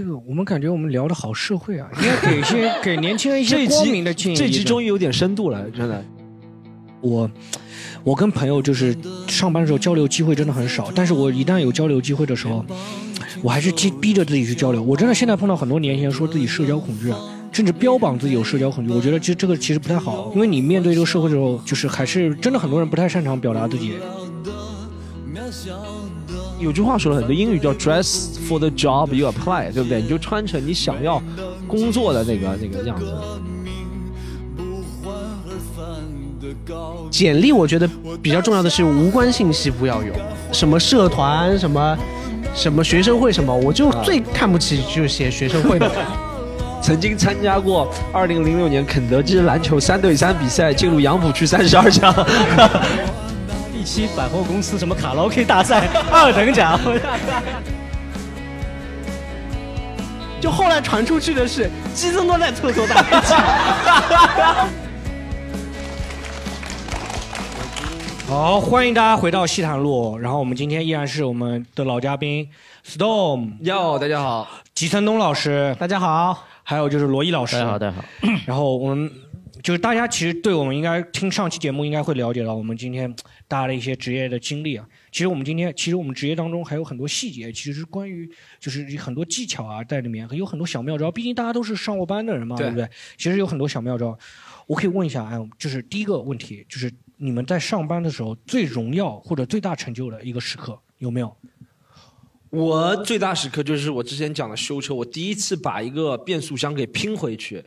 这个我们感觉我们聊的好社会啊，应该给一些给年轻人一些光明集的建议。这集终于有点深度了，真的。我我跟朋友就是上班的时候交流机会真的很少，但是我一旦有交流机会的时候，我还是逼逼着自己去交流。我真的现在碰到很多年轻人说自己社交恐惧啊，甚至标榜自己有社交恐惧，我觉得其实这个其实不太好，因为你面对这个社会的时候，就是还是真的很多人不太擅长表达自己。有句话说的很对，英语叫 “dress for the job you apply”，对不对？你就穿成你想要工作的那个那个样子。简历我觉得比较重要的是无关信息不要有，什么社团什么什么学生会什么，我就最看不起就是写学生会的。曾经参加过2006年肯德基篮球三对三比赛，进入杨浦区三十二强。一期百货公司什么卡拉 OK 大赛 二等奖，就后来传出去的是基森多在厕所打 飞机。好，欢迎大家回到西坛路。然后我们今天依然是我们的老嘉宾 Storm，哟，大家好，吉森东老师，大家好，还有就是罗毅老师。大家好，大家好。然后我们就是大家其实对我们应该听上期节目应该会了解到我们今天大家的一些职业的经历啊。其实我们今天其实我们职业当中还有很多细节，其实是关于就是很多技巧啊在里面，有很多小妙招。毕竟大家都是上过班的人嘛，对对不对？其实有很多小妙招。我可以问一下，哎，就是第一个问题，就是你们在上班的时候最荣耀或者最大成就的一个时刻有没有？我最大时刻就是我之前讲的修车，我第一次把一个变速箱给拼回去。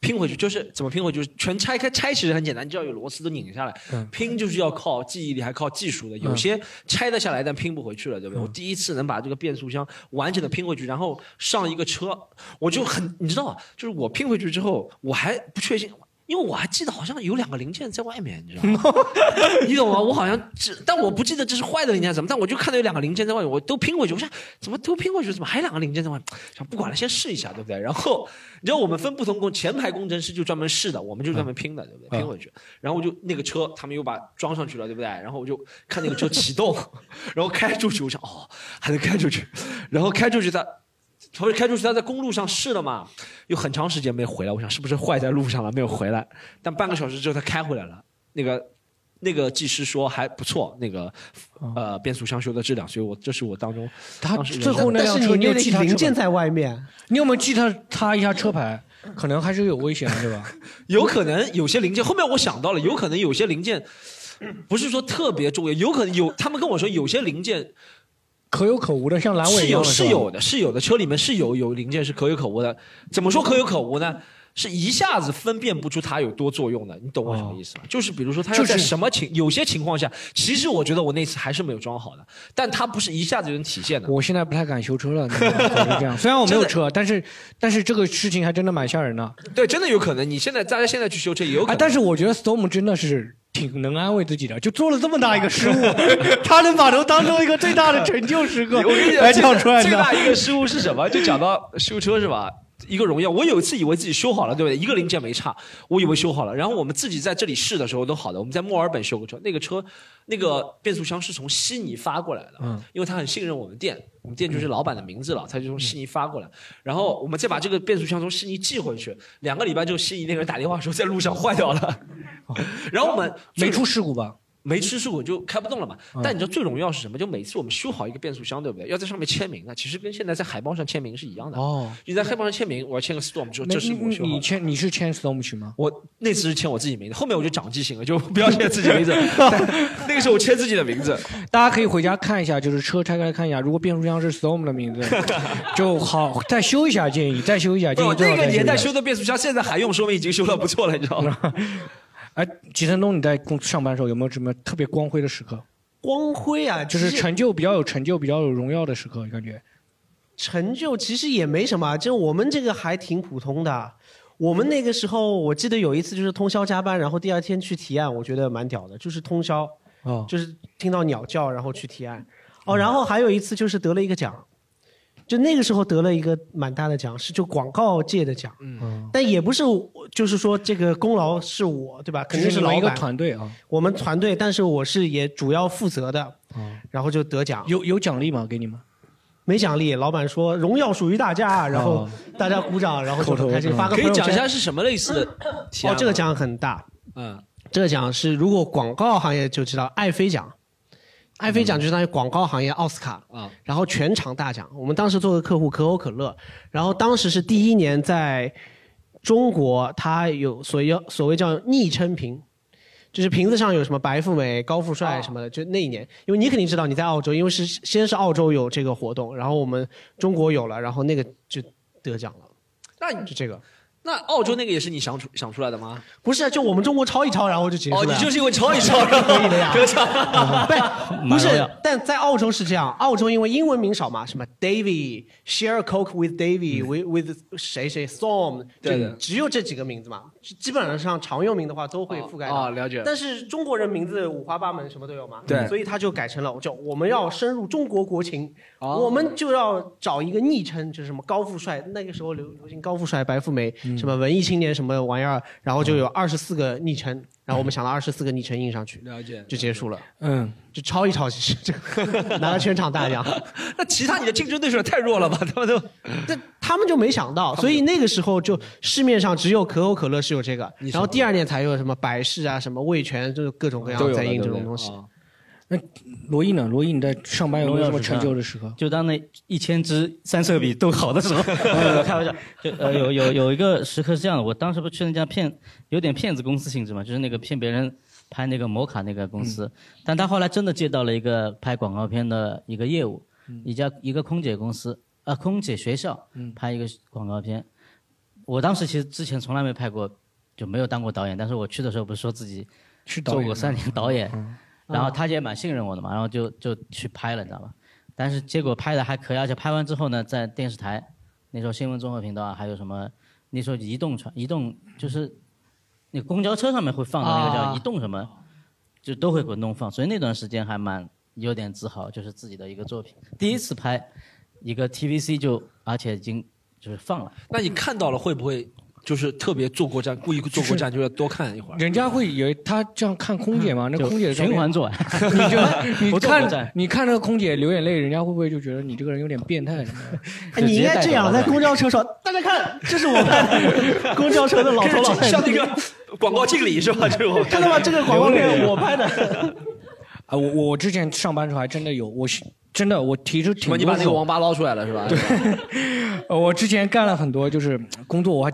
拼回去就是怎么拼回去？就是全拆开，拆其实很简单，你只要有螺丝都拧下来。嗯拼就是要靠记忆力，还靠技术的。有些拆得下来，但拼不回去了，对不对？我第一次能把这个变速箱完整的拼回去，然后上一个车，我就很，你知道，就是我拼回去之后，我还不确信。因为我还记得好像有两个零件在外面，你知道吗？你懂吗？我好像只，但我不记得这是坏的零件怎么，但我就看到有两个零件在外面，我都拼回去。我想怎么都拼回去，怎么还有两个零件在外面？想不管了，先试一下，对不对？然后你知道我们分不同工，前排工程师就专门试的，我们就专门拼的，对不对？拼回去，然后我就那个车他们又把装上去了，对不对？然后我就看那个车启动，然后开出去，我想哦还能开出去，然后开出去它。他开出去，他在公路上试了嘛，有很长时间没回来。我想是不是坏在路上了，没有回来。但半个小时之后他开回来了，那个那个技师说还不错，那个呃变速箱修的质量，所以我这是我当中他最后那辆车你有记他零件在外面，你有没有记他他一下车牌？可能还是有危险的，对吧？有可能有些零件，后面我想到了，有可能有些零件不是说特别重要，有可能有他们跟我说有些零件可有可无的，像阑尾是有一样的吧是有的，是有的，车里面是有有零件是可有可无的。怎么说可有可无呢？是一下子分辨不出它有多作用的，你懂我什么意思吗？就是比如说它要就在什么情，有些情况下，其实我觉得我那次还是没有装好的，但它不是一下子就能体现的。我现在不太敢修车了。虽然我没有车，但是但是这个事情还真的蛮吓人的。对，真的有可能。你现在大家现在去修车也有可啊，能。但是我觉得 Storm 真的是挺能安慰自己的，就做了这么大一个失误，他能把它当做一个最大的成就时刻我跟你讲，来最讲出来最大的。一个失误是什么？就讲到 修车是吧？一个荣耀，我有一次以为自己修好了，对不对？一个零件没差，我以为修好了。然后我们自己在这里试的时候都好的。我们在墨尔本修过车，那个车那个变速箱是从悉尼发过来的，嗯因为他很信任我们店，我们店就是老板的名字了，他就从悉尼发过来。然后我们再把这个变速箱从悉尼寄回去，两个礼拜之后，悉尼那个人打电话说在路上坏掉了，然后我们没出事故吧？没吃素我就开不动了嘛。嗯但你知道最荣耀是什么？就每次我们修好一个变速箱，对不对？要在上面签名啊，其实跟现在在海报上签名是一样的。哦，你在海报上签名，我要签个 storm，说那这是我你修好的。你签你是签 Storm 去吗？我那次是签我自己名字，后面我就长记性了，就不要签自己名字。那个时候我签自己的名字，大家可以回家看一下，就是车拆开来看一下，如果变速箱是 Storm 的名字，就好再修一下，建议再修一下，建议那个年代修的变速箱现在还用，说明已经修的不错了，你知道吗？哎，吉森东，你在公司上班的时候有没有什么特别光辉的时刻？光辉啊，就是成就比较有成就、比较有荣耀的时刻，感觉。成就其实也没什么，就我们这个还挺普通的。我们那个时候，我记得有一次就是通宵加班，然后第二天去提案，我觉得蛮屌的，就是通宵，哦，就是听到鸟叫然后去提案。哦，然后还有一次就是得了一个奖，就那个时候得了一个蛮大的奖，是就广告界的奖，嗯，但也不是就是说这个功劳是我对吧？肯定只是你们一个老板，团队啊。我们团队，但是我是也主要负责的，哦，然后就得奖。有有奖励吗？给你们？没奖励，老板说荣耀属于大家，然后大家鼓掌，然后就很开心，发个可以朋友圈。讲一下是什么类似的？哦这个奖很大，嗯，这个奖是如果广告行业就知道爱妃奖，爱妃奖就相当于广告行业奥斯卡啊，然后全场大奖。我们当时做的客户可口可乐，然后当时是第一年在中国，它有所谓所谓叫昵称瓶。就是瓶子上有什么白富美、高富帅什么的，就那一年，因为你肯定知道你在澳洲，因为是先是澳洲有这个活动，然后我们中国有了，然后那个就得奖了，那你就这个。那澳洲那个也是你想出想出来的吗？不是，就我们中国抄一抄，然后就结束了。哦，你就是因为抄一抄，然后可以的呀得奖。不，不是，但在澳洲是这样，澳洲因为英文名少嘛，什么 Davy share a coke with Davy with with 谁谁 Storm，对只有这几个名字嘛，基本上常用名的话都会覆盖到。哦，了解。但是中国人名字五花八门，什么都有嘛，对所以他就改成了，就我们要深入中国国情，哦我们就要找一个昵称，就是什么高富帅，那个时候流流行高富帅、白富美，什么文艺青年什么玩意儿，然后就有二十四个昵称，然后我们想了二十四个昵称印上去，了解。就结束了，嗯，就抄一抄，其实这个 拿了全场大奖。那其他你的竞争对手也太弱了吧？他们都 但他们就没想到，所以那个时候就市面上只有可口可乐是有这个，然后第二年才有什么百事啊、什么味全，就是各种各样在印这种东西。哦罗毅呢？罗毅你在上班有没有什么成就的时刻？就当那一千支三色笔都好的时候，呃开玩笑，就呃有有有一个时刻是这样的，我当时不是去那家骗有点骗子公司性质嘛，就是那个骗别人拍那个摩卡那个公司，但他后来真的接到了一个拍广告片的一个业务，一家一个空姐公司啊、空姐学校拍一个广告片，我当时其实之前从来没拍过，就没有当过导演，但是我去的时候不是说自己是导演吗做过三年导演，然后他也蛮信任我的嘛，然后就就去拍了，你知道吧？但是结果拍的还可以，而且拍完之后呢，在电视台那时候新闻综合频道啊，还有什么那时候移动传移动就是那公交车上面会放的那个啊叫移动什么，就都会滚动放，所以那段时间还蛮有点自豪，就是自己的一个作品，第一次拍一个 TVC 就而且已经就是放了。那你看到了会不会就是特别坐过站，故意坐过站，就要多看一会儿？人家会以为他这样看空姐嘛？那空姐的照片循环做，你就 你看你看那个空姐流眼泪，人家会不会就觉得你这个人有点变态什么的？哎，你应该这样，在公交车上，大家看，这是我拍的，公交车的老头老太太，像那个广告敬礼是吧？这种看到吗？这个广告片我拍的。啊，我我之前上班的时候还真的有，我是真的我提出？挺多你把那个王八捞出来了是吧？对，我之前干了很多，就是工作，我还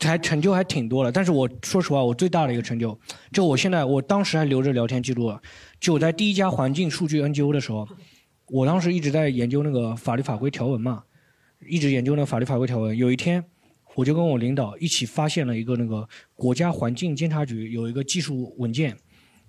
还成就还挺多的。但是我说实话，我最大的一个成就，就我现在，我当时还留着聊天记录了。就我在第一家环境数据 NGO 的时候，我当时一直在研究那个法律法规条文嘛，一直研究那个法律法规条文。有一天，我就跟我领导一起发现了一个那个国家环境监察局有一个技术文件。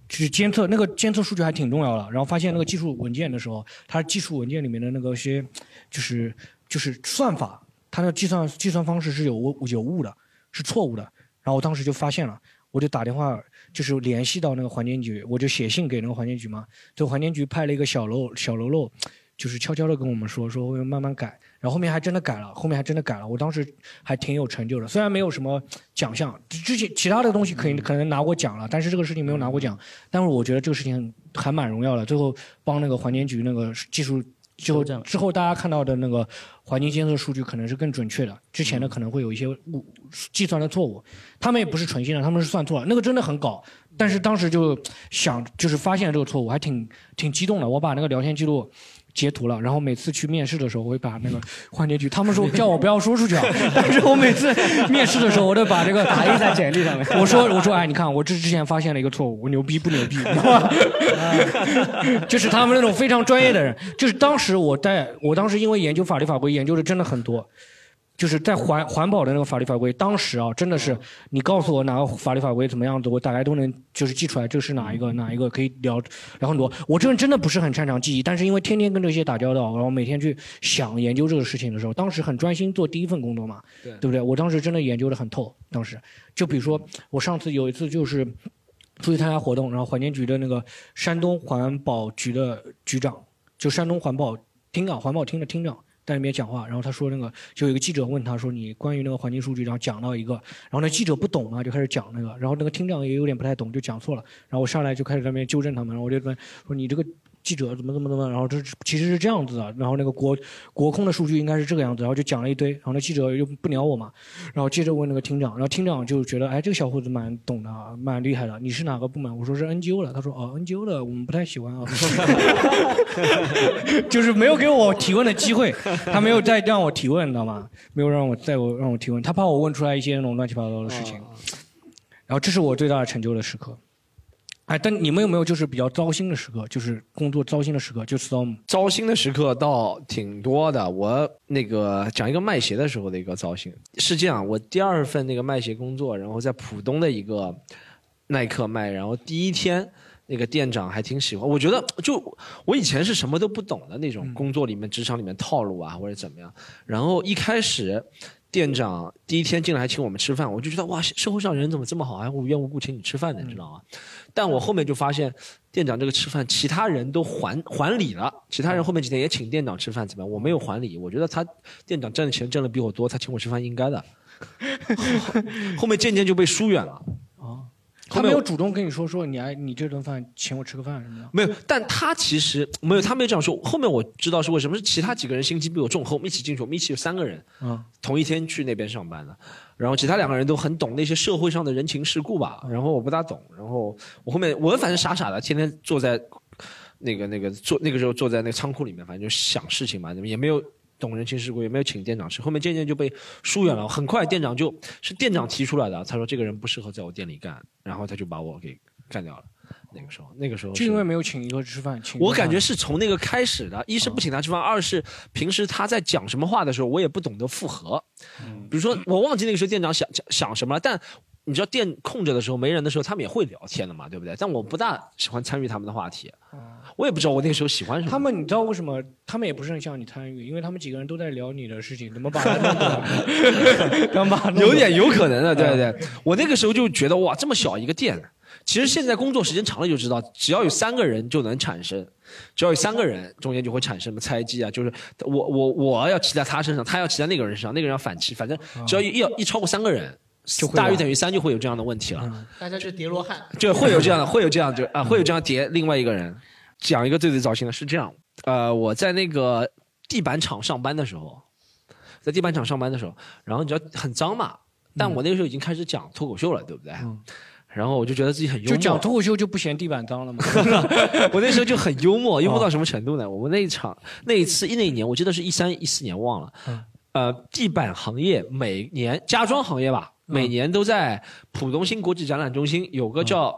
就是监测那个监测数据还挺重要的，然后发现那个技术文件的时候，它技术文件里面的那个些，就是就是算法，它的计算计算方式是有有误的，是错误的。然后我当时就发现了，我就打电话就是联系到那个环境局，我就写信给那个环境局嘛，就环境局派了一个小喽小喽啰，就是悄悄的跟我们说说会慢慢改，然后后面还真的改了，后面还真的改了，我当时还挺有成就的，虽然没有什么奖项，之前其他的东西可以可能拿过奖了，但是这个事情没有拿过奖，但是我觉得这个事情还蛮荣耀的，最后帮那个环境局那个技术。之后，之后大家看到的那个环境监测数据可能是更准确的，之前的可能会有一些误计算的错误，他们也不是纯心的，他们是算错了，那个真的很搞。但是当时就想，就是发现这个错误，还挺挺激动的。我把那个聊天记录截图了，然后每次去面试的时候，我会把那个环节局，他们说 叫我不要说出去啊，但是我每次面试的时候，我都把这个打印在简历上面 我说我说哎，你看我这之前发现了一个错误，我牛逼不牛逼？就是他们那种非常专业的人，就是当时我在我当时因为研究法律法规研究的真的很多。就是在环环保的那个法律法规，当时啊，真的是你告诉我哪个法律法规怎么样子，我大概都能就是记出来这是哪一个哪一个可以聊聊很多。我这人真的不是很擅长记忆，但是因为天天跟这些打交道，然后每天去想研究这个事情的时候，当时很专心做第一份工作嘛，对对不对？我当时真的研究的很透，当时就比如说我上次有一次就是出去参加活动，然后环境局的那个山东环保局的局长，就山东环保厅啊、环保厅的厅长。在那边讲话，然后他说那个就有一个记者问他说你关于那个环境数据，然后讲到一个，然后那记者不懂啊，就开始讲那个，然后那个厅长也有点不太懂，就讲错了，然后我上来就开始在那边纠正他们，然后我就说说你这个记者怎么怎么怎么，然后这其实是这样子的，然后那个国国控的数据应该是这个样子，然后就讲了一堆，然后那记者又不鸟我嘛，然后接着问那个厅长，然后厅长就觉得哎这个小伙子蛮懂的，啊，蛮厉害的，你是哪个部门？我说是 NGO 的，他说哦 NGO 的我们不太喜欢啊，就是没有给我提问的机会，他没有再让我提问，你知道吗？没有让我再我让我提问，他怕我问出来一些那种乱七八糟的事情。然后这是我最大的成就的时刻。哎，但你们有没有就是比较糟心的时刻，就是工作糟心的时刻？就 storm 糟心的时刻倒挺多的。我那个讲一个卖鞋的时候的一个糟心，是这样，我第二份那个卖鞋工作，然后在浦东的一个耐克卖，然后第一天那个店长还挺喜欢，我觉得就我以前是什么都不懂的那种工作里面、职场里面套路啊或者怎么样，然后一开始。店长第一天进来还请我们吃饭，我就觉得哇，社会上人怎么这么好，还无缘无故请你吃饭呢，你知道吗？但我后面就发现，店长这个吃饭，其他人都还还礼了，其他人后面几天也请店长吃饭，怎么样？我没有还礼，我觉得他店长挣的钱挣的比我多，他请我吃饭应该的。后面渐渐就被疏远了。他没有主动跟你说说你哎，你这顿饭请我吃个饭什么的。没有，但他其实没有，他没有这样说。后面我知道是为什么，是其他几个人心机比我重，和我们一起进去，我们一起有三个人，嗯，同一天去那边上班的。然后其他两个人都很懂那些社会上的人情世故吧，然后我不大懂。然后我后面我反正傻傻的，天天坐在那个那个坐那个时候坐在那个仓库里面，反正就想事情嘛，也没有。懂人情世故，也没有请店长吃，后面渐渐就被疏远了。很快店长就是店长提出来的，他说这个人不适合在我店里干，然后他就把我给干掉了。那个时候，那个时候就因为没有请一个吃饭，请我感觉是从那个开始的。一是不请他吃饭，二是平时他在讲什么话的时候，我也不懂得附和。比如说我忘记那个时候店长想想想什么了，但。你知道店空着的时候没人的时候，他们也会聊天的嘛，对不对？但我不大喜欢参与他们的话题，我也不知道我那个时候喜欢什么。他们你知道为什么？他们也不是很想你参与，因为他们几个人都在聊你的事情，怎么把他弄把 有点有可能的，对对。我那个时候就觉得哇，这么小一个店，其实现在工作时间长了就知道，只要有三个人就能产生，只要有三个人中间就会产生什么猜忌啊，就是我我我要骑在他身上，他要骑在那个人身上，那个人要反骑，反正只要一要一超过三个人。大于等于三就会有这样的问题了，大家就叠罗汉，就会有这样的，会有这样就啊，会有这样叠另外一个人。讲一个最最糟心的是这样，呃，我在那个地板厂上班的时候，在地板厂上班的时候，然后你知道很脏嘛，但我那个时候已经开始讲脱口秀了，对不对？然后我就觉得自己很幽默，就讲脱口秀就不嫌地板脏了吗？我那时候就很幽默，幽默到什么程度呢？我们那一场那一次一那一年，我记得是一三一四年忘了，呃，地板行业每年家装行业吧。每年都在浦东新国际展览中心有个叫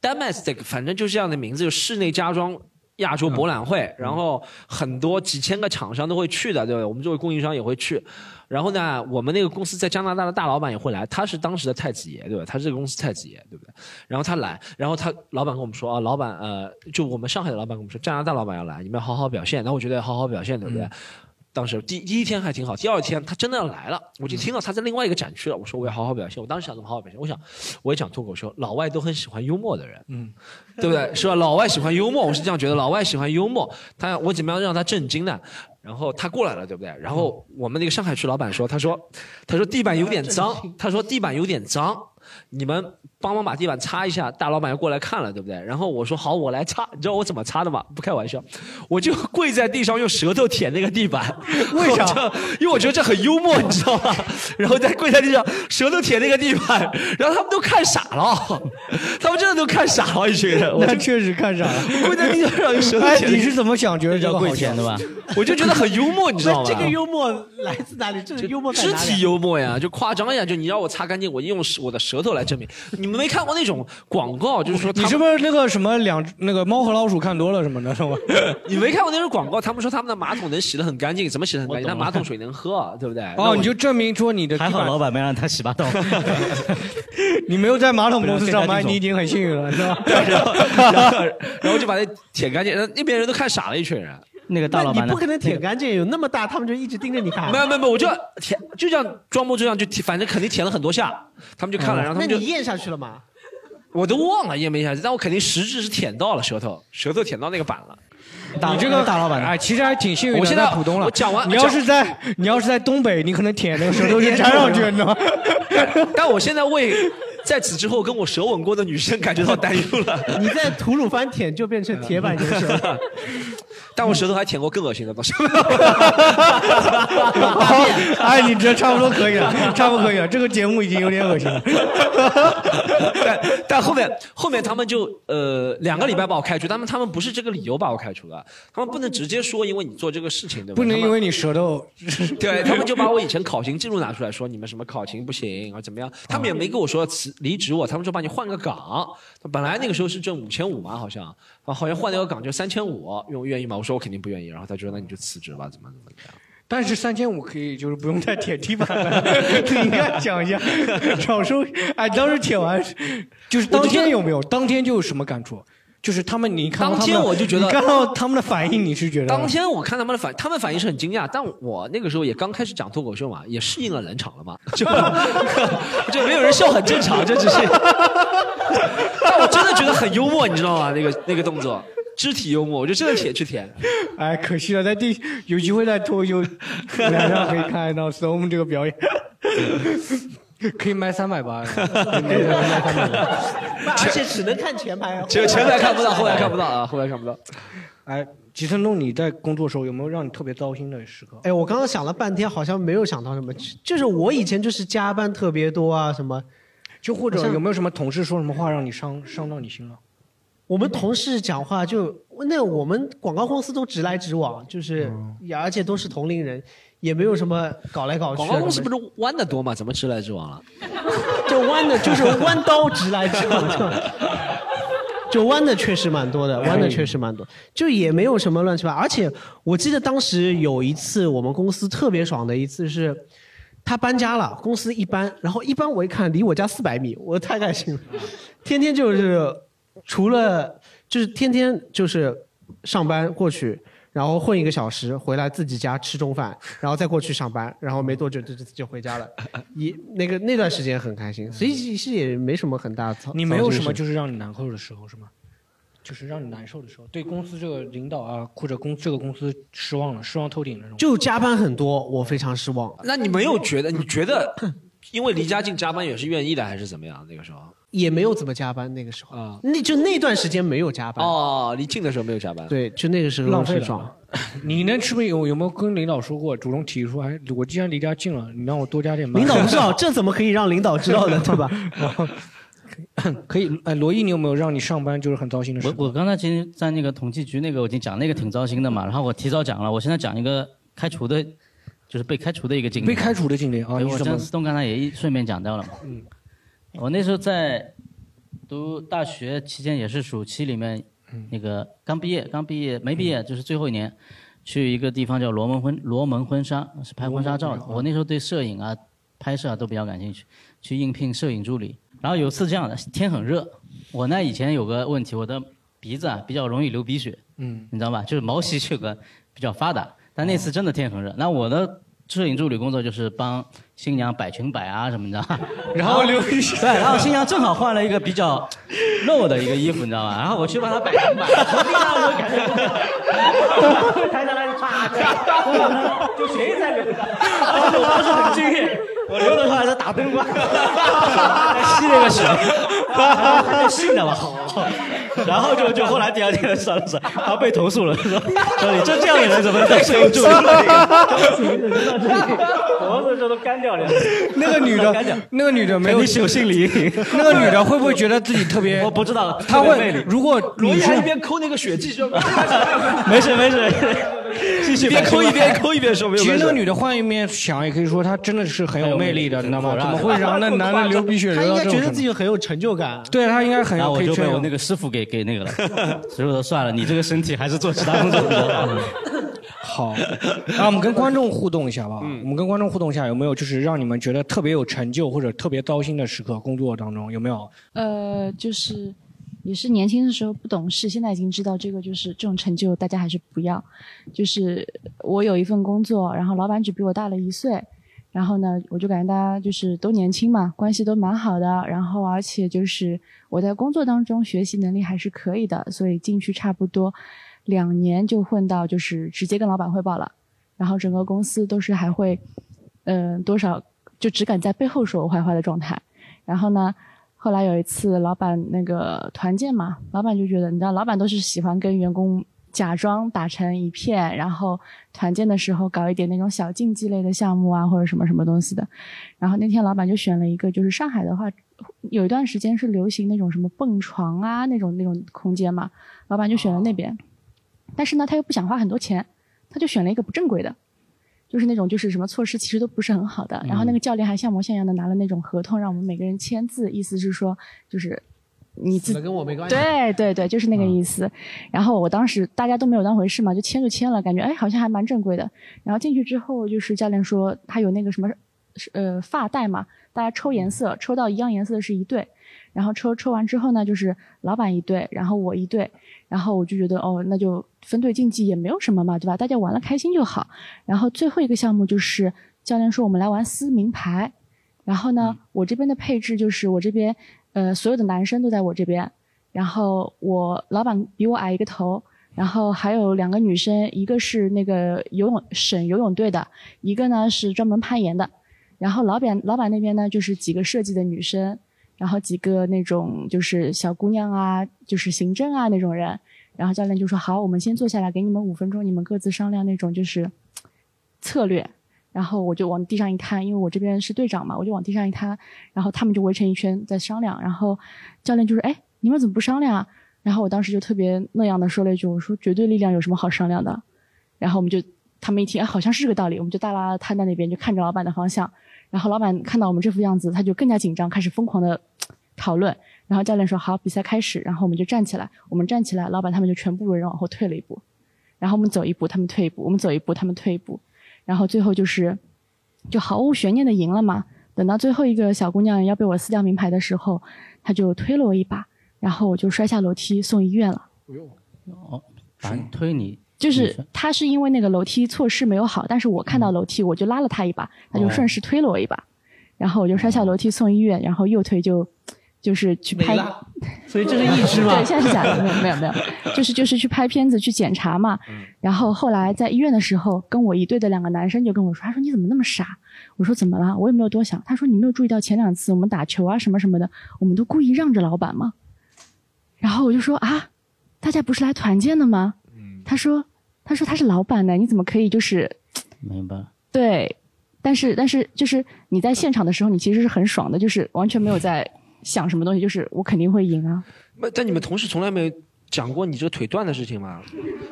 Domestic，反正就是这样的名字，就室内家装亚洲博览会。然后很多几千个厂商都会去的，对不对？我们作为供应商也会去。然后呢，我们那个公司在加拿大的大老板也会来，他是当时的太子爷，对吧？他是这个公司太子爷，对不对？然后他来，然后他老板跟我们说啊，老板呃，就我们上海的老板跟我们说，加拿大老板要来，你们要好好表现。那我觉得要好好表现，对不对？当时第第一天还挺好，第二天他真的要来了，我就听到他在另外一个展区了。我说我要好好表现，我当时想怎么好好表现？我想我也讲脱口秀，老外都很喜欢幽默的人，嗯，对不对？是吧？老外喜欢幽默，我是这样觉得，老外喜欢幽默。他我怎么样让他震惊呢？然后他过来了，对不对？然后我们那个上海区老板说，他说他说地板有点脏，他说地板有点脏，你们。帮忙把地板擦一下，大老板要过来看了，对不对？然后我说好，我来擦。你知道我怎么擦的吗？不开玩笑，我就跪在地上用舌头舔那个地板。为啥？因为我觉得这很幽默，你知道吗？然后再跪在地上，舌头舔那个地板，然后他们都看傻了，他们真的都看傻了，一群人。那确实看傻了。跪在地上用舌头舔。你是怎么想？觉得叫跪舔的吧？我就觉得很幽默，你知道吗？这个幽默来自哪里？这个幽默肢体幽默呀，就夸张呀，就你让我擦干净，我用我的舌头来证明。你们没看过那种？广告就是说，你是不是那个什么两那个猫和老鼠看多了什么的，是吗？你没看过那种广告？他们说他们的马桶能洗得很干净，怎么洗得很干净？那马桶水能喝，对不对？哦，你就证明说你的还好，老板没让他洗马桶。你没有在马桶公司上班，你已经很幸运了，是吧？然后然后就把那舔干净，那边人都看傻了，一群人。那个大老板，你不可能舔干净，有那么大，他们就一直盯着你看。没有没有没有，我就舔，就这样装模作样就舔，反正肯定舔了很多下，他们就看了，然后他们就咽下去了吗？我都忘了咽没下去，但我肯定实质是舔到了舌头，舌头舔到那个板了。你这个大老板，哎，其实还挺幸运的。我现在浦东了。我讲完，你要是在你要是在东北，你可能舔那个舌头就 粘上去，你知道吗？但我现在为在此之后跟我舌吻过的女生感觉到担忧了。你在吐鲁番舔就变成铁板牛舌了。但我舌头还舔过更恶心的东西。哎，你这差不多可以了，差不多可以了。这个节目已经有点恶心了。但但后面后面他们就呃两个礼拜把我开除，他们他们不是这个理由把我开除的，他们不能直接说因为你做这个事情，对吧？不能因为你舌头，对他们就把我以前考勤记录拿出来说你们什么考勤不行啊怎么样？他们也没跟我说辞离职我，他们说把你换个岗。本来那个时候是挣五千五嘛，好像啊好像换了个岗就三千五，愿愿意吗？我说我肯定不愿意。然后他就说那你就辞职吧，怎么怎么样？但是三千五可以，就是不用再舔地板了。你应该讲一下，少收。哎，当时舔完，就是当天有没有？当天就有什么感触？就是他们，你看到他们当天我就觉得你看到他们的反应，你是觉得当天我看他们的反，他们反应是很惊讶，但我那个时候也刚开始讲脱口秀嘛，也适应了冷场了嘛，就 就没有人笑很正常，这只是。但我真的觉得很幽默，你知道吗？那个那个动作，肢体幽默，我就真的舔去舔。哎，可惜了，在第有机会在脱口秀台上可以看到 Storm 这个表演，可以卖三百八，可以卖三百八。而且只能看前排，前前排看不到，后排看不到啊，后排看不到。哎，吉森东，你在工作的时候有没有让你特别糟心的时刻？哎，我刚刚想了半天，好像没有想到什么，就是我以前就是加班特别多啊，什么，就或者有没有什么同事说什么话让你伤伤到你心了？我们同事讲话就那我们广告公司都直来直往，就是、也而且都是同龄人，也没有什么搞来搞去、啊。广告公司不是弯的多吗？怎么直来直往了？就弯的，就是弯刀直来直往，就就弯的确实蛮多的，弯的确实蛮多，就也没有什么乱七八。而且我记得当时有一次我们公司特别爽的一次是，他搬家了，公司一搬，然后一搬我一看离我家四百米，我太开心了，天天就是除了就是天天就是上班过去。然后混一个小时，回来自己家吃中饭，然后再过去上班，然后没多久就就就回家了。一那个那段时间很开心，所以其实也没什么很大的操。你没有什么就是让你难受的时候是吗？就是让你难受的时候，对公司这个领导啊，或者公这个公司失望了，失望透顶那种。就加班很多，我非常失望。那你没有觉得？你觉得因为离家近加班也是愿意的，还是怎么样？那个时候也没有怎么加班，那个时候，啊，那就那段时间没有加班。哦，离近的时候没有加班。对，就那个时候浪费了爽。你能是不是有有没有跟领导说过，主动提出，哎，我既然离家近了，你让我多加点班。领导不知道，这怎么可以让领导知道的，对吧？可以，哎，罗毅，你有没有让你上班就是很糟心的事我？我刚才其实，在那个统计局那个我已经讲那个挺糟心的嘛，然后我提早讲了，我现在讲一个开除的，就是被开除的一个经历。被开除的经历啊，对你是怎么？我张思东刚才也一顺便讲掉了嘛。嗯，我那时候在读大学期间，也是暑期里面，嗯那个刚毕业，刚毕业没毕业，就是最后一年，去一个地方叫罗门婚罗门婚纱，是拍婚纱照的。我那时候对摄影啊、拍摄啊都比较感兴趣，去应聘摄影助理。然后有次这样的，天很热，我呢以前有个问题，我的鼻子啊比较容易流鼻血，嗯，你知道吧？就是毛细血管比较发达。但那次真的天很热，那我的摄影助理工作就是帮新娘摆裙摆啊什么的，然后流鼻血对，然后新娘正好换了一个比较 露的一个衣服，你知道吧？然后我去帮她摆裙摆，从地上就感觉抬上来就唰，就血在流，而 且我当时很敬业，我流的时候还在打灯光，吸那个血，他就信了嘛，好，然后就就后来第二天算了算了，他被投诉了，说说你这这样的人怎么当摄影助理？脖子这都干掉了。那个女的，那个女的没有有心理阴影。那个女的会不会觉得自己特别？我不知道，她会如果罗毅你还一边抠那个血迹就，没事没事，继续一边抠一边抠一边说没有关系其实那个。女的换一面想，也可以说她真的是很有魅力的，你知道吗？怎么会让那 男的流鼻血他应该觉得流到这种程度？自己很有成就感。对她应该很有那我就被我那个师傅给给那个了，所以我说算了，你这个身体还是做其他工作比较好。好，啊，我们跟观众互动一下吧。我们跟观众互动一下，有没有就是让你们觉得特别有成就或者特别糟心的时刻？工作当中有没有？呃，就是也是年轻的时候不懂事，现在已经知道这个就是这种成就，大家还是不要。就是我有一份工作，然后老板只比我大了一岁，然后呢，我就感觉大家就是都年轻嘛，关系都蛮好的，然后而且就是我在工作当中学习能力还是可以的，所以进去差不多两年就混到就是直接跟老板汇报了，然后整个公司都是还会，嗯、多少就只敢在背后说我坏话的状态。然后呢，后来有一次，老板那个团建嘛，老板就觉得，你知道，老板都是喜欢跟员工假装打成一片，然后团建的时候搞一点那种小竞技类的项目啊，或者什么什么东西的。然后那天老板就选了一个，就是上海的话，有一段时间是流行那种什么蹦床啊那种那种空间嘛，老板就选了那边。但是呢，他又不想花很多钱，他就选了一个不正规的。就是那种就是什么措施其实都不是很好的，然后那个教练还像模像样的拿了那种合同让我们每个人签字，意思是说就是你自跟我没关系。对对对，就是那个意思。然后我当时大家都没有当回事嘛，就签就签了，感觉哎好像还蛮正规的。然后进去之后，就是教练说他有那个什么呃发带嘛，大家抽颜色，抽到一样颜色的是一对。然后抽抽完之后呢，就是老板一对，然后我一队，然后我就觉得哦，那就分队竞技也没有什么嘛，对吧？大家玩的开心就好。然后最后一个项目就是教练说我们来玩撕名牌，然后呢，我这边的配置就是我这边呃所有的男生都在我这边，然后我老板比我矮一个头，然后还有两个女生，一个是那个游泳省游泳队的，一个呢是专门攀岩的，然后老板老板那边呢就是几个设计的女生。然后几个那种就是小姑娘啊，就是行政啊那种人，然后教练就说好，我们先坐下来，给你们五分钟，你们各自商量那种就是策略。然后我就往地上一摊，因为我这边是队长嘛，我就往地上一摊，然后他们就围成一圈在商量。然后教练就说：“哎，你们怎么不商量啊？”然后我当时就特别那样的说了一句：“我说绝对力量有什么好商量的？”然后我们就他们一听，哎，好像是这个道理，我们就大拉摊在那边，就看着老板的方向。然后老板看到我们这副样子，他就更加紧张，开始疯狂的讨论。然后教练说：“好，比赛开始。”然后我们就站起来，我们站起来，老板他们就全部人往后退了一步。然后我们走一步，他们退一步；我们走一步，他们退一步。然后最后就是，就毫无悬念的赢了嘛。等到最后一个小姑娘要被我撕掉名牌的时候，她就推了我一把，然后我就摔下楼梯送医院了。不用，哦，推你。就是他是因为那个楼梯措施没有好，但是我看到楼梯，我就拉了他一把，他就顺势推了我一把，然后我就摔下楼梯送医院，然后右腿就就是去拍，所以这是一只吗？对，现在是假的，没有没有没有，就是就是去拍片子去检查嘛。然后后来在医院的时候，跟我一队的两个男生就跟我说，他说你怎么那么傻？我说怎么了？我也没有多想。他说你没有注意到前两次我们打球啊什么什么的，我们都故意让着老板吗？然后我就说啊，大家不是来团建的吗？他说。他说他是老板呢，你怎么可以就是？明白。对，但是但是就是你在现场的时候，你其实是很爽的，就是完全没有在想什么东西，就是我肯定会赢啊。那但你们同事从来没有讲过你这个腿断的事情吗？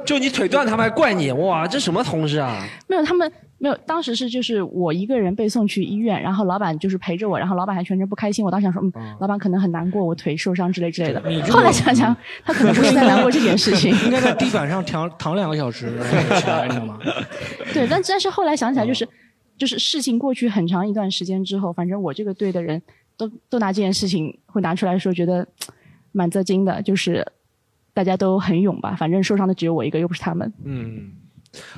就你腿断，他们还怪你？哇，这什么同事啊？没有，他们。没有，当时是就是我一个人被送去医院，然后老板就是陪着我，然后老板还全程不开心。我当时想说，嗯，老板可能很难过，我腿受伤之类之类的。后来想想，他可能不是在难过这件事情。应该在地板上躺躺两个小时起来，你知道吗？对，但但是后来想起来，就是就是事情过去很长一段时间之后，反正我这个队的人都都拿这件事情会拿出来说，觉得蛮震惊的，就是大家都很勇吧。反正受伤的只有我一个，又不是他们。嗯。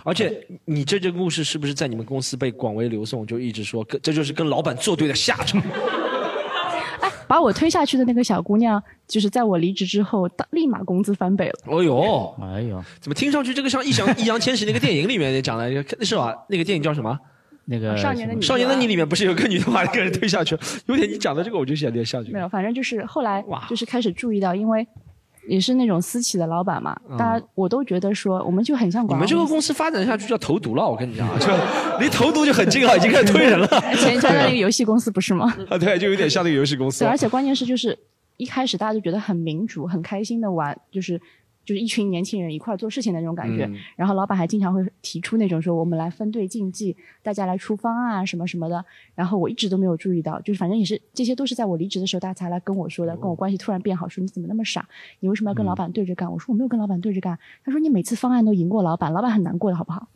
而且你这件故事是不是在你们公司被广为流送？就一直说，跟这就是跟老板作对的下场。哎，把我推下去的那个小姑娘，就是在我离职之后，立马工资翻倍了。哦呦，哎呦，怎么听上去这个像易烊易烊千玺那个电影里面讲的，是吧？那个电影叫什么？那个少年的你，少年的你里面不是有个女的把一个人推下去？有点你讲的这个，我就有点下去。没有，反正就是后来就是开始注意到，因为。也是那种私企的老板嘛，大家我都觉得说，我们就很像。你们这个公司发展下去就要投毒了，我跟你讲，就离投毒就很近了，已经开始推人了。前前面那个游戏公司不是吗？啊，对，就有点像那个游戏公司。对，而且关键是就是一开始大家就觉得很民主、很开心的玩，就是。就是一群年轻人一块做事情的那种感觉，然后老板还经常会提出那种说我们来分队竞技，大家来出方案什么什么的。然后我一直都没有注意到，就是反正也是这些都是在我离职的时候大家才来跟我说的，跟我关系突然变好，说你怎么那么傻？你为什么要跟老板对着干？我说我没有跟老板对着干。他说你每次方案都赢过老板，老板很难过的好不好？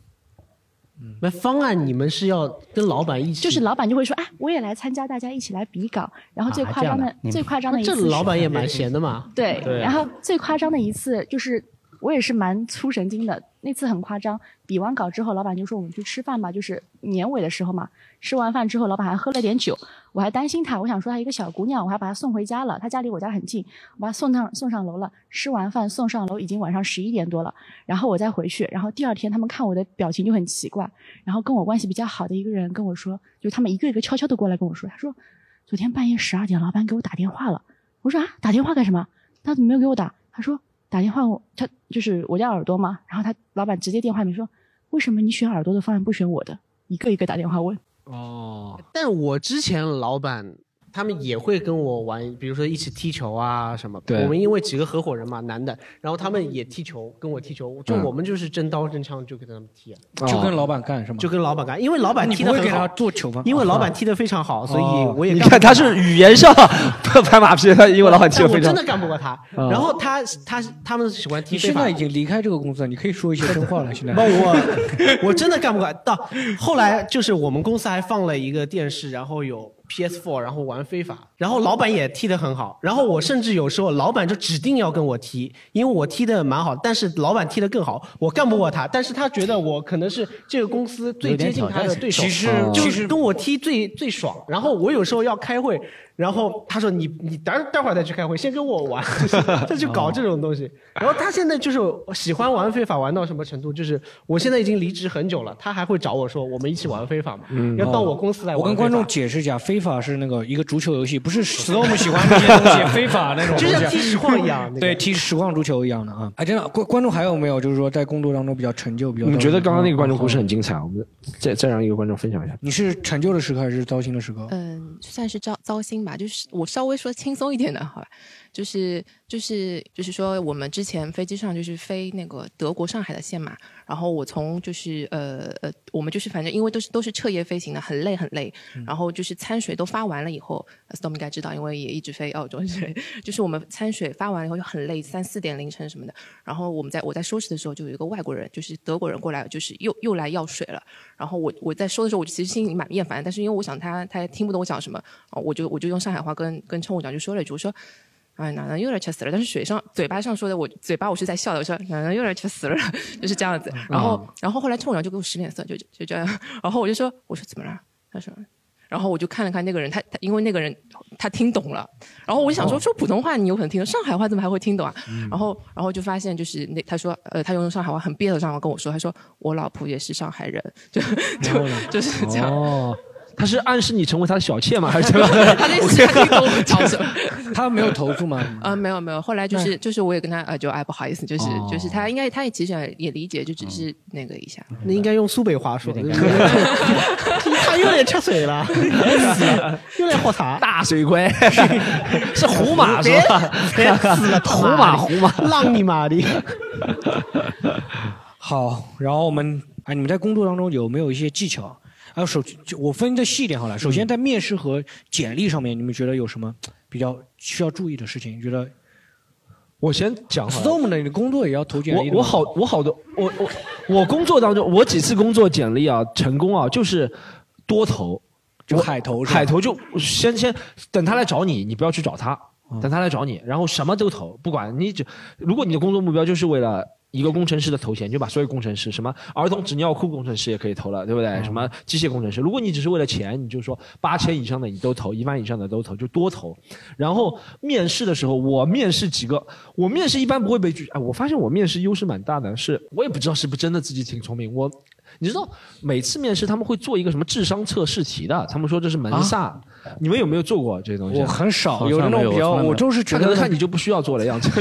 那方案你们是要跟老板一起？就是老板就会说，哎，我也来参加，大家一起来比稿。然后最夸张的、最夸张的一次，这老板也蛮闲的嘛。对，然后最夸张的一次就是。我也是蛮粗神经的，那次很夸张。比完稿之后，老板就说我们去吃饭吧，就是年尾的时候嘛。吃完饭之后，老板还喝了点酒，我还担心他，我想说他一个小姑娘，我还把她送回家了。她家离我家很近，我把她送上送上楼了。吃完饭送上楼，已经晚上十一点多了。然后我再回去，然后第二天他们看我的表情就很奇怪。然后跟我关系比较好的一个人跟我说，就他们一个一个悄悄的过来跟我说，他说。昨天半夜十二点，老板给我打电话了。我说啊，打电话干什么？他怎么没有给我打？他说打电话我他就是我家耳朵嘛。然后他老板直接电话里面说，为什么你选耳朵的方案不选我的？一个一个打电话问。哦，但我之前老板他们也会跟我玩，比如说一起踢球啊什么。对我们因为几个合伙人嘛，男的，然后他们也踢球，跟我踢球，就嗯我们就是真刀真枪就跟他们踢啊，就跟老板干是吗？就跟老板干，因为老板踢的很好不会给他，做球吗？因为老板踢的非常好，所以我也你看他是语言上拍马屁，他因为老板踢的非常但我真的干不过他。然后他他他们喜欢踢现在已经离开这个公司了，你可以说一些真话了。现在 不，我我真的干不过。到后来就是我们公司还放了一个电视，然后有 PS4，然后玩非法，然后老板也踢得很好。然后我甚至有时候老板就指定要跟我踢，因为我踢得蛮好，但是老板踢得更好，我干不过他。但是他觉得我可能是这个公司最接近他的对手，其实就是跟我踢最最爽。然后我有时候要开会，然后他说你你待待会儿再去开会，先跟我玩，就是他就搞这种东西。然后他现在就是喜欢玩非法，玩到什么程度？就是我现在已经离职很久了，他还会找我说我们一起玩非法嘛，要到我公司来玩。我跟观众解释一下，非法是那个一个足球游戏，不是 Storm 喜欢那些东西，非法那种，就像踢实况一样，那个对，踢实况足球一样的啊！哎，真的，观观众还有没有就是说在工作当中比较成就、比较？你觉得刚刚那个观众故事很精彩，我们再再让一个观众分享一下。你是成就的时刻还是糟心的时刻？嗯，算是糟糟心吧，就是我稍微说轻松一点的，好吧，就是就是就是说，我们之前飞机上就是飞那个德国上海的线嘛，然后我从就是呃呃，我们就是反正因为都是都是彻夜飞行的，很累很累，然后就是餐水都发完了以后，Storm 应该知道，因为也一直飞澳洲，就是我们餐水发完了以后就很累，三四点凌晨什么的，然后我们在我在收拾的时候，就有一个外国人，就是德国人过来，就是又又来要水了。然后我我在收的时候，我其实心里蛮厌烦，但是因为我想他他也听不懂我讲什么，啊，我就我就用上海话跟跟乘务长就说了一句，我说。哎，奶奶又来吃死了？但是嘴上嘴巴上说的，我嘴巴我是在笑的。我说奶奶又来吃死了，就是这样子。然后，然后后来乘务长就给我使脸色，就就就这样。然后我就说，我说怎么了？他说，然后我就看了看那个人，他他因为那个人他听懂了，然后我就想说说普通话你有可能听懂，上海话怎么还会听懂啊？然后然后就发现就是那他说呃他用上海话很憋的上海话跟我说，他说我老婆也是上海人，就就就是这样。哦，他是暗示你成为他的小妾吗？还是怎么？他的意思他听懂我讲什么？他没有投诉吗？啊、没有没有，后来就是就是我也跟他啊就哎不好意思，就是、哦就是他应该他也其实也也理解，就只是那个一下。那应该用苏北话说，有点他有点吃水了，有点喝茶。大水龟是胡马是吧？别死了，胡马胡马。浪你妈的！好，然后我们哎，你们在工作当中有没有一些技巧？还有首，就我分的细一点好了。首先，在面试和简历上面，你们觉得有什么比较需要注意的事情？你觉得我先讲好了。Storm 的你的工作也要投简历的吗我我好我好多我我我工作当中，我几次工作简历啊成功啊，就是多投，就海投是吧海投就先先等他来找你，你不要去找他，等他来找你，然后什么都投，不管你只如果你的工作目标就是为了。一个工程师的头衔，就把所有工程师，什么儿童纸尿裤工程师也可以投了，对不对？什么机械工程师，如果你只是为了钱，你就说八千以上的你都投，一万以上的都投，就多投。然后面试的时候，我面试几个，我面试一般不会被拒。哎，我发现我面试优势蛮大的，是我也不知道是不是真的自己挺聪明。我，你知道每次面试他们会做一个什么智商测试题的，他们说这是门萨。你们有没有做过这些东西？我很少有那种比较，我就是觉得他可能看你就不需要做的 样子，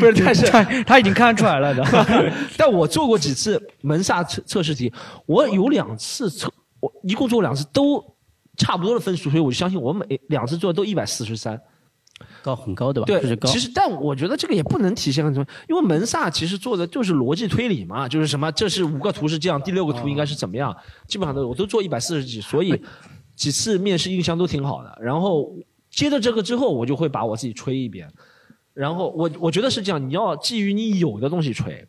不是？但是他他已经看出来了的。但我做过几次门萨测测试题，我有两次测，我一共做过两次都差不多的分数，所以我就相信我每两次做的都一百四十三。高很高对吧？对，就是高。其实但我觉得这个也不能体现很什么，因为门萨其实做的就是逻辑推理嘛，就是什么这是五个图是这样，第六个图应该是怎么样，基本上都我都做一百四十几，所以几次面试印象都挺好的。然后接着这个之后，我就会把我自己吹一遍。然后我我觉得是这样，你要基于你有的东西吹。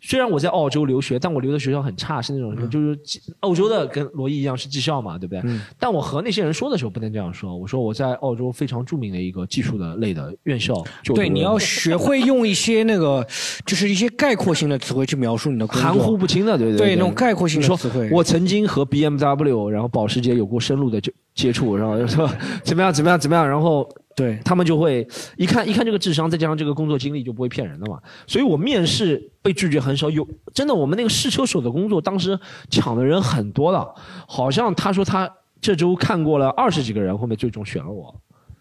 虽然我在澳洲留学，但我留的学校很差，是那种就是技欧洲的跟罗伊一样是技校嘛，对不对？但我和那些人说的时候不能这样说，我说我在澳洲非常著名的一个技术的类的院校对，你要学会用一些那个，就是一些概括性的词汇去描述你的含糊不清的，对对对那种概括性的你说词汇。我曾经和 BMW 然后保时捷有过深入的接接触，然后就说怎么样怎么样怎么样，然后对他们就会一看一看这个智商，再加上这个工作经历，就不会骗人的嘛。所以我面试被拒绝很少，有真的我们那个试车手的工作，当时抢的人很多的，好像他说他这周看过了二十几个人，后面最终选了我。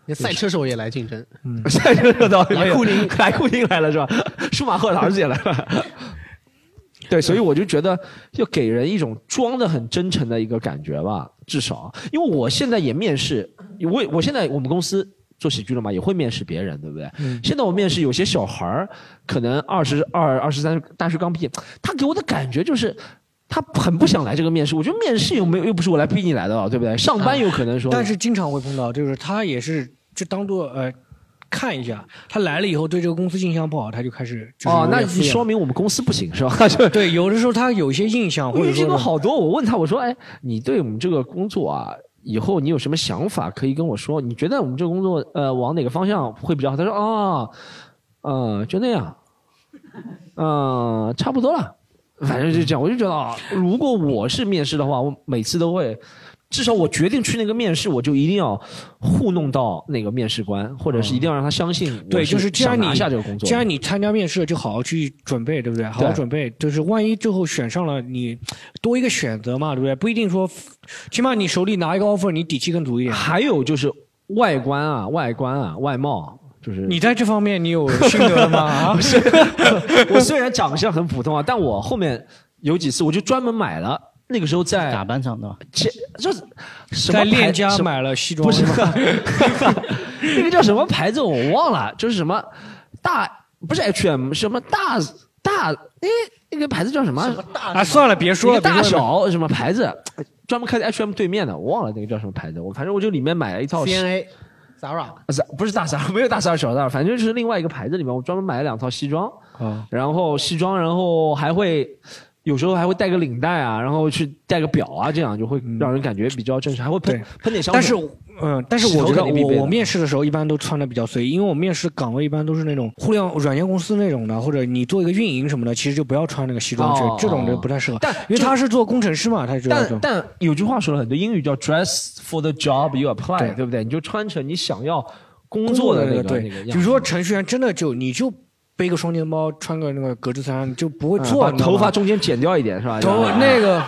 连赛车手也来竞争，嗯 赛车手到来库宁来库宁来了是吧？舒马赫的儿子也来了。对，所以我就觉得，就给人一种装的很真诚的一个感觉吧，至少，因为我现在也面试，我我现在我们公司做喜剧了嘛，也会面试别人，对不对？现在我面试有些小孩儿，可能二十二、二十三，大学刚毕业，他给我的感觉就是。他很不想来这个面试，我觉得面试又没有，又不是我来逼你来的，对不对？上班有可能说，但是经常会碰到，就是他也是就当做呃看一下，他来了以后对这个公司印象不好，他就开始就哦，那说明我们公司不行是吧？就 对，有的时候他有一些印象，或我遇见者说过好多，我问他，我说，哎，你对我们这个工作啊，以后你有什么想法可以跟我说？你觉得我们这个工作，呃，往哪个方向会比较好？他说，啊，呃，就那样，嗯、差不多了，反正就这样。我就觉得啊，如果我是面试的话，我每次都会。至少我决定去那个面试，我就一定要糊弄到那个面试官，或者是一定要让他相信我对，就是既然你想拿下这个工作。既然你参加面试，就好好去准备，对不对？好好准备，就是万一最后选上了，你多一个选择嘛，对不对？不一定说，起码你手里拿一个 offer，你底气更足一点。还有就是外观啊，外观啊，外貌，就是你在这方面你有心得吗？啊，不是，我虽然长相很普通啊，但我后面有几次我就专门买了。那个时候在打扮场的吧？这这什么链家买了西装，不是吗？那个叫什么牌子我忘了，就是什么大不是 H&M 什么大大哎那个牌子叫什么？啊，算了，别说了，大别说了小什么牌子，专门开在 H&M 对面的，我忘了那个叫什么牌子。我反正我就里面买了一套 CNA、Zara，不是不是大 Zara，没有大 Zara 小 Zara，反正就是另外一个牌子里面，我专门买了两套西装，啊，然后西装，然后还会有时候还会带个领带啊，然后去带个表啊，这样就会让人感觉比较正式，还会喷喷点香水。但是，嗯，但是我觉得我我面试的时候一般都穿的比较随意，因为我面试岗位一般都是那种互联网软件公司那种的，或者你做一个运营什么的，其实就不要穿那个西装这种就哦不太适合。但因为他是做工程师嘛，他就要但但有句话说了很多，英语叫 dress for the job you apply，对对不对？你就穿成你想要工工作的那那个对，个那个样。比如说程序员真的就你就背个双肩包，穿个那个格子衫就不会嗯做，把你知道吗头发中间剪掉一点是吧？头那个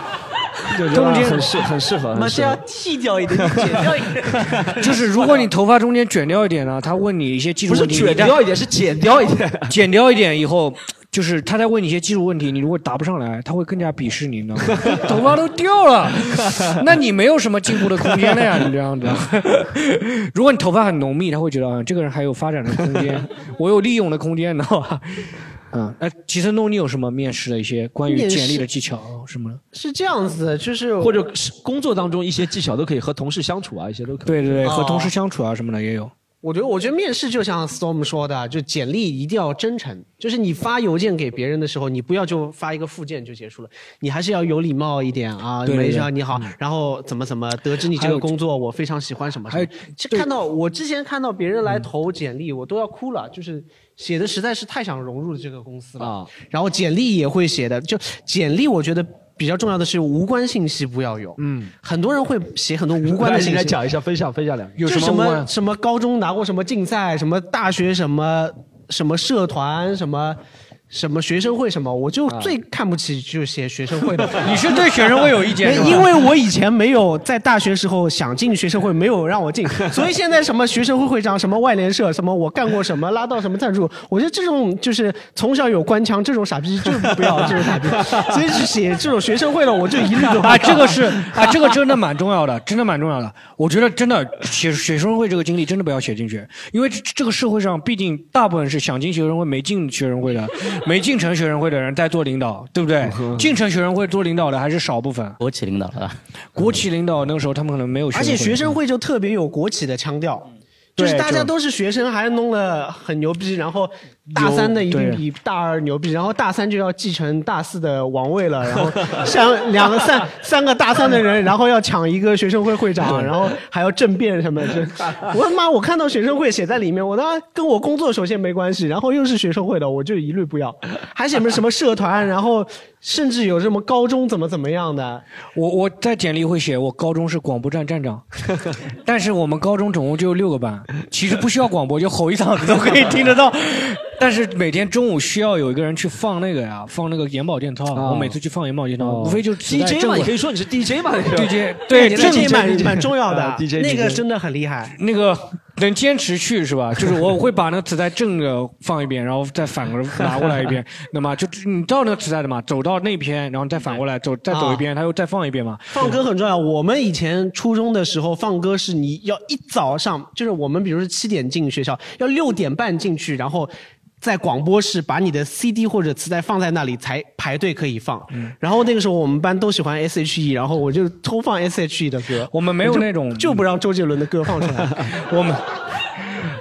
中间很适很适合，那是要。剃掉一点，剪掉一点。就是如果你头发中间卷掉一点呢，他问你一些技术问题，不是卷掉一点，是剪掉一点。剪掉一点以后，就是他在问你一些技术问题，你如果答不上来，他会更加鄙视你，你知道吗？头发都掉了，那你没有什么进步的空间了呀，你这样子。如果你头发很浓密，他会觉得啊，这个人还有发展的空间，我有利用的空间，你知道吧？嗯，那齐森东，你有什么面试的一些关于简历的技巧什么的？是这样子的，就是或者是工作当中一些技巧都可以和同事相处啊，一些都可以。对对对，和哦同事相处啊什么的也有。我觉得，我觉得面试就像 Storm 说的，就简历一定要真诚。就是你发邮件给别人的时候，你不要就发一个附件就结束了，你还是要有礼貌一点啊。对对对没事，你好，然后怎么怎么，得知你这个工作，我非常喜欢什么什么。还有就看到我之前看到别人来投简历，我都要哭了，就是写的实在是太想融入这个公司了。啊，然后简历也会写的，就简历我觉得比较重要的是无关信息不要有。嗯，很多人会写很多无关的信息。来来讲一下，分享分享两句。有就什么什么高中拿过什么竞赛，什么大学什么什么社团，什么什么学生会什么，我就最看不起就写学生会的。你是对学生会有意见是吧？因为我以前没有在大学时候想进学生会，没有让我进，所以现在什么学生会会长、什么外联社、什么我干过什么、拉到什么赞助，我觉得这种就是从小有官腔，这种傻逼就不要这种傻逼。所以是写这种学生会的，我就一律都不啊，这个是啊，这个真的蛮重要的，真的蛮重要的。我觉得真的写学生会这个经历真的不要写进去，因为这这个社会上毕竟大部分是想进学生会没进学生会的，没进城学生会的人在做领导，对不对？进城学生会做领导的还是少部分。国企领导了，国企领导那个时候他们可能没有学而生会，且学生会就特别有国企的腔调。就是大家都是学生，还弄得很牛逼，然后大三的一定比大二牛逼，然后大三就要继承大四的王位了，然后像两个三三个大三的人，然后要抢一个学生会会长，然后还要政变什么的。我他妈，我看到学生会写在里面，我他妈跟我工作首先没关系，然后又是学生会的，我就一律不要。还写什么什么社团，然后甚至有什么高中怎么怎么样的，我我在简历会写我高中是广播站站长，但是我们高中总共就六个班，。其实不需要广播，就吼一嗓子都可以听得到。但是每天中午需要有一个人去放那个呀，放那个眼保健操。我每次去放眼保健操，无非就是 DJ 嘛，你可以说你是 DJ 嘛那个 DJ 对 DJ 蛮蛮重要的啊，DJ 那个真的很厉害。那个能坚持去是吧？就是我会把那个磁带正着放一遍，然后再反过来拿过来一遍。那么就你知道那个磁带的嘛？走到那边，然后再反过来走，再走一遍，他又再放一遍嘛。放歌很重要。我们以前初中的时候放歌是你要一早上，就是我们比如说七点进学校，要六点半进去，然后在广播室把你的 CD 或者磁带放在那里才排队可以放。嗯然后那个时候我们班都喜欢 S.H.E，然后我就偷放 S.H.E 的歌。我们没有那种就不让周杰伦的歌放出来。我们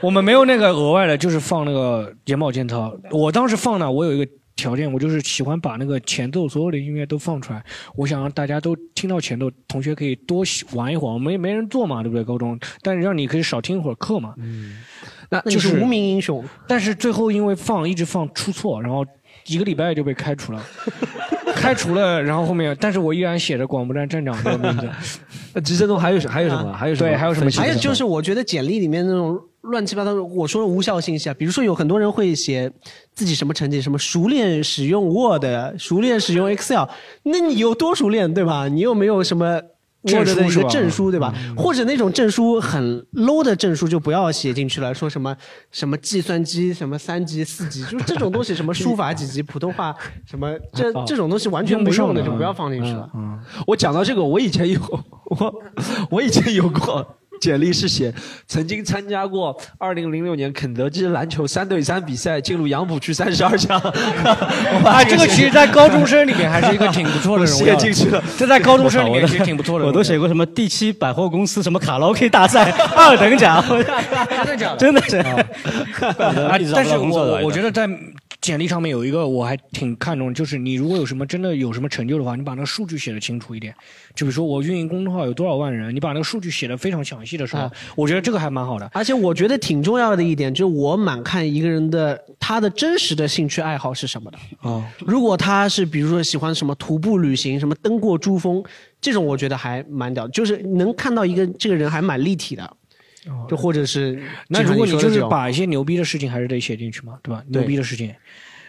我们没有那个额外的，就是放那个眼保健操。我当时放呢，我有一个条件，我就是喜欢把那个前奏所有的音乐都放出来。我想让大家都听到前奏，同学可以多玩一会儿。没没人做嘛，对不对？高中，但是让你可以少听一会儿课嘛。嗯那就是无名英雄。但是最后因为放一直放出错，然后一个礼拜就被开除了。开除了，然后后面，但是我依然写着广播站站长这个名字。那急诊中还有什还有什么？还有什么？对还有什么还有就是，我觉得简历里面那种乱七八糟，我说的无效信息啊，比如说有很多人会写自己什么成绩，什么熟练使用 Word，熟练使用 Excel，那你有多熟练，对吧？你又没有什么。证 Word 书是吧的一个证书对吧？或者那种证书很 low 的证书就不要写进去了，说什么什么计算机什么三级四级，就是这种东西，什么书法几级，普通话什么 这这种东西完全不用的就不要放进去了。嗯，我讲到这个，我以前有我我以前有过简历是写曾经参加过二零零六年肯德基篮球三对三比赛，进入杨浦区三十二强。啊，这个其实，在高中生里面还是一个挺不错的荣耀。进去了，这在高中生里面其实挺不错的。我都写过什么第七百货公司什么卡拉 OK 大赛二等奖，真的假的？真的是。啊但是我我觉得在简历上面有一个我还挺看重，就是你如果有什么真的有什么成就的话，你把那个数据写的清楚一点。就比如说我运营公众号有多少万人，你把那个数据写的非常详细的时候，啊我觉得这个还蛮好的。而且我觉得挺重要的一点，就是我蛮看一个人的他的真实的兴趣爱好是什么的。哦，如果他是比如说喜欢什么徒步旅行，什么登过珠峰，这种我觉得还蛮屌，就是能看到一个这个人还蛮立体的。就或者是，哦那如果你就是把一些牛逼的事情还是得写进去嘛，对吧？对牛逼的事情，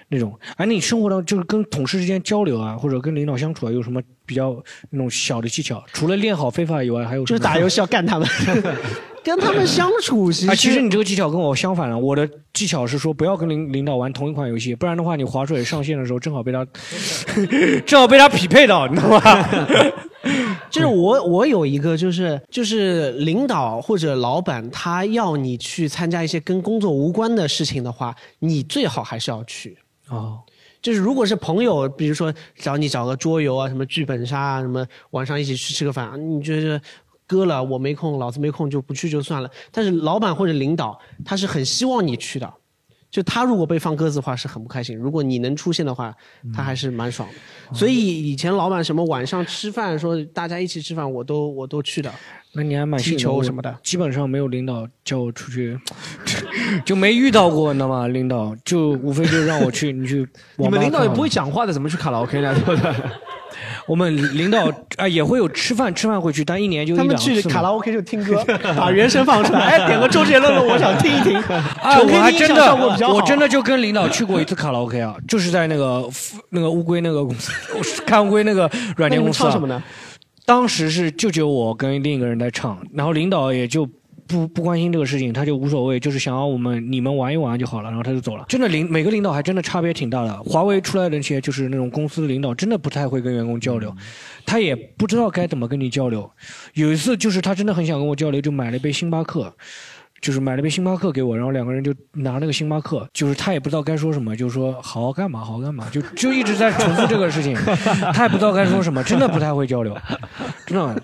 那种，而你生活当就是跟同事之间交流啊，或者跟领导相处啊，有什么比较那种小的技巧？除了练好非法以外，还有就是打游戏要干他们，跟他们相处其实、啊，其实你这个技巧跟我相反了。我的技巧是说，不要跟领领导玩同一款游戏，不然的话，你划水上线的时候正好被他，正好被他匹配到，你知道吧？就是我我有一个就是就是领导或者老板他要你去参加一些跟工作无关的事情的话，你最好还是要去。哦，就是如果是朋友，比如说找你找个桌游啊，什么剧本杀啊，什么晚上一起去吃个饭，啊你觉得哥了我没空，老子没空就不去就算了。但是老板或者领导他是很希望你去的，就他如果被放鸽子的话是很不开心。如果你能出现的话，他还是蛮爽的。所以以前老板什么晚上吃饭说大家一起吃饭，我都我都去的。那你还蛮幸踢球什么的基本上没有领导叫我出去，就没遇到过，你知道吗？领导就无非就让我去，你去你们领导也不会讲话的，怎么去卡拉 OK 呢？对不对？我们领导啊也会有吃饭，吃饭会去，但一年就一他们两次嘛去卡拉 OK 就听歌，把原声放出来，哎，点个周杰伦的，我想听一听。啊，我还真的，我真的就跟领导去过一次卡拉 OK 啊，就是在那个那个乌龟那个公司，看乌龟那个软件公司、啊。唱什么呢？当时是就只有我跟另一个人在唱，然后领导也就不不关心这个事情，他就无所谓，就是想要我们你们玩一玩就好了，然后他就走了。真的领每个领导还真的差别挺大的。华为出来的那些就是那种公司的领导，真的不太会跟员工交流，他也不知道该怎么跟你交流。有一次就是他真的很想跟我交流，就买了一杯星巴克。就是买了杯星巴克给我，然后两个人就拿那个星巴克，就是他也不知道该说什么，就说好好干嘛，好好干嘛，就就一直在重复这个事情，他也不知道该说什么，真的不太会交流，真的，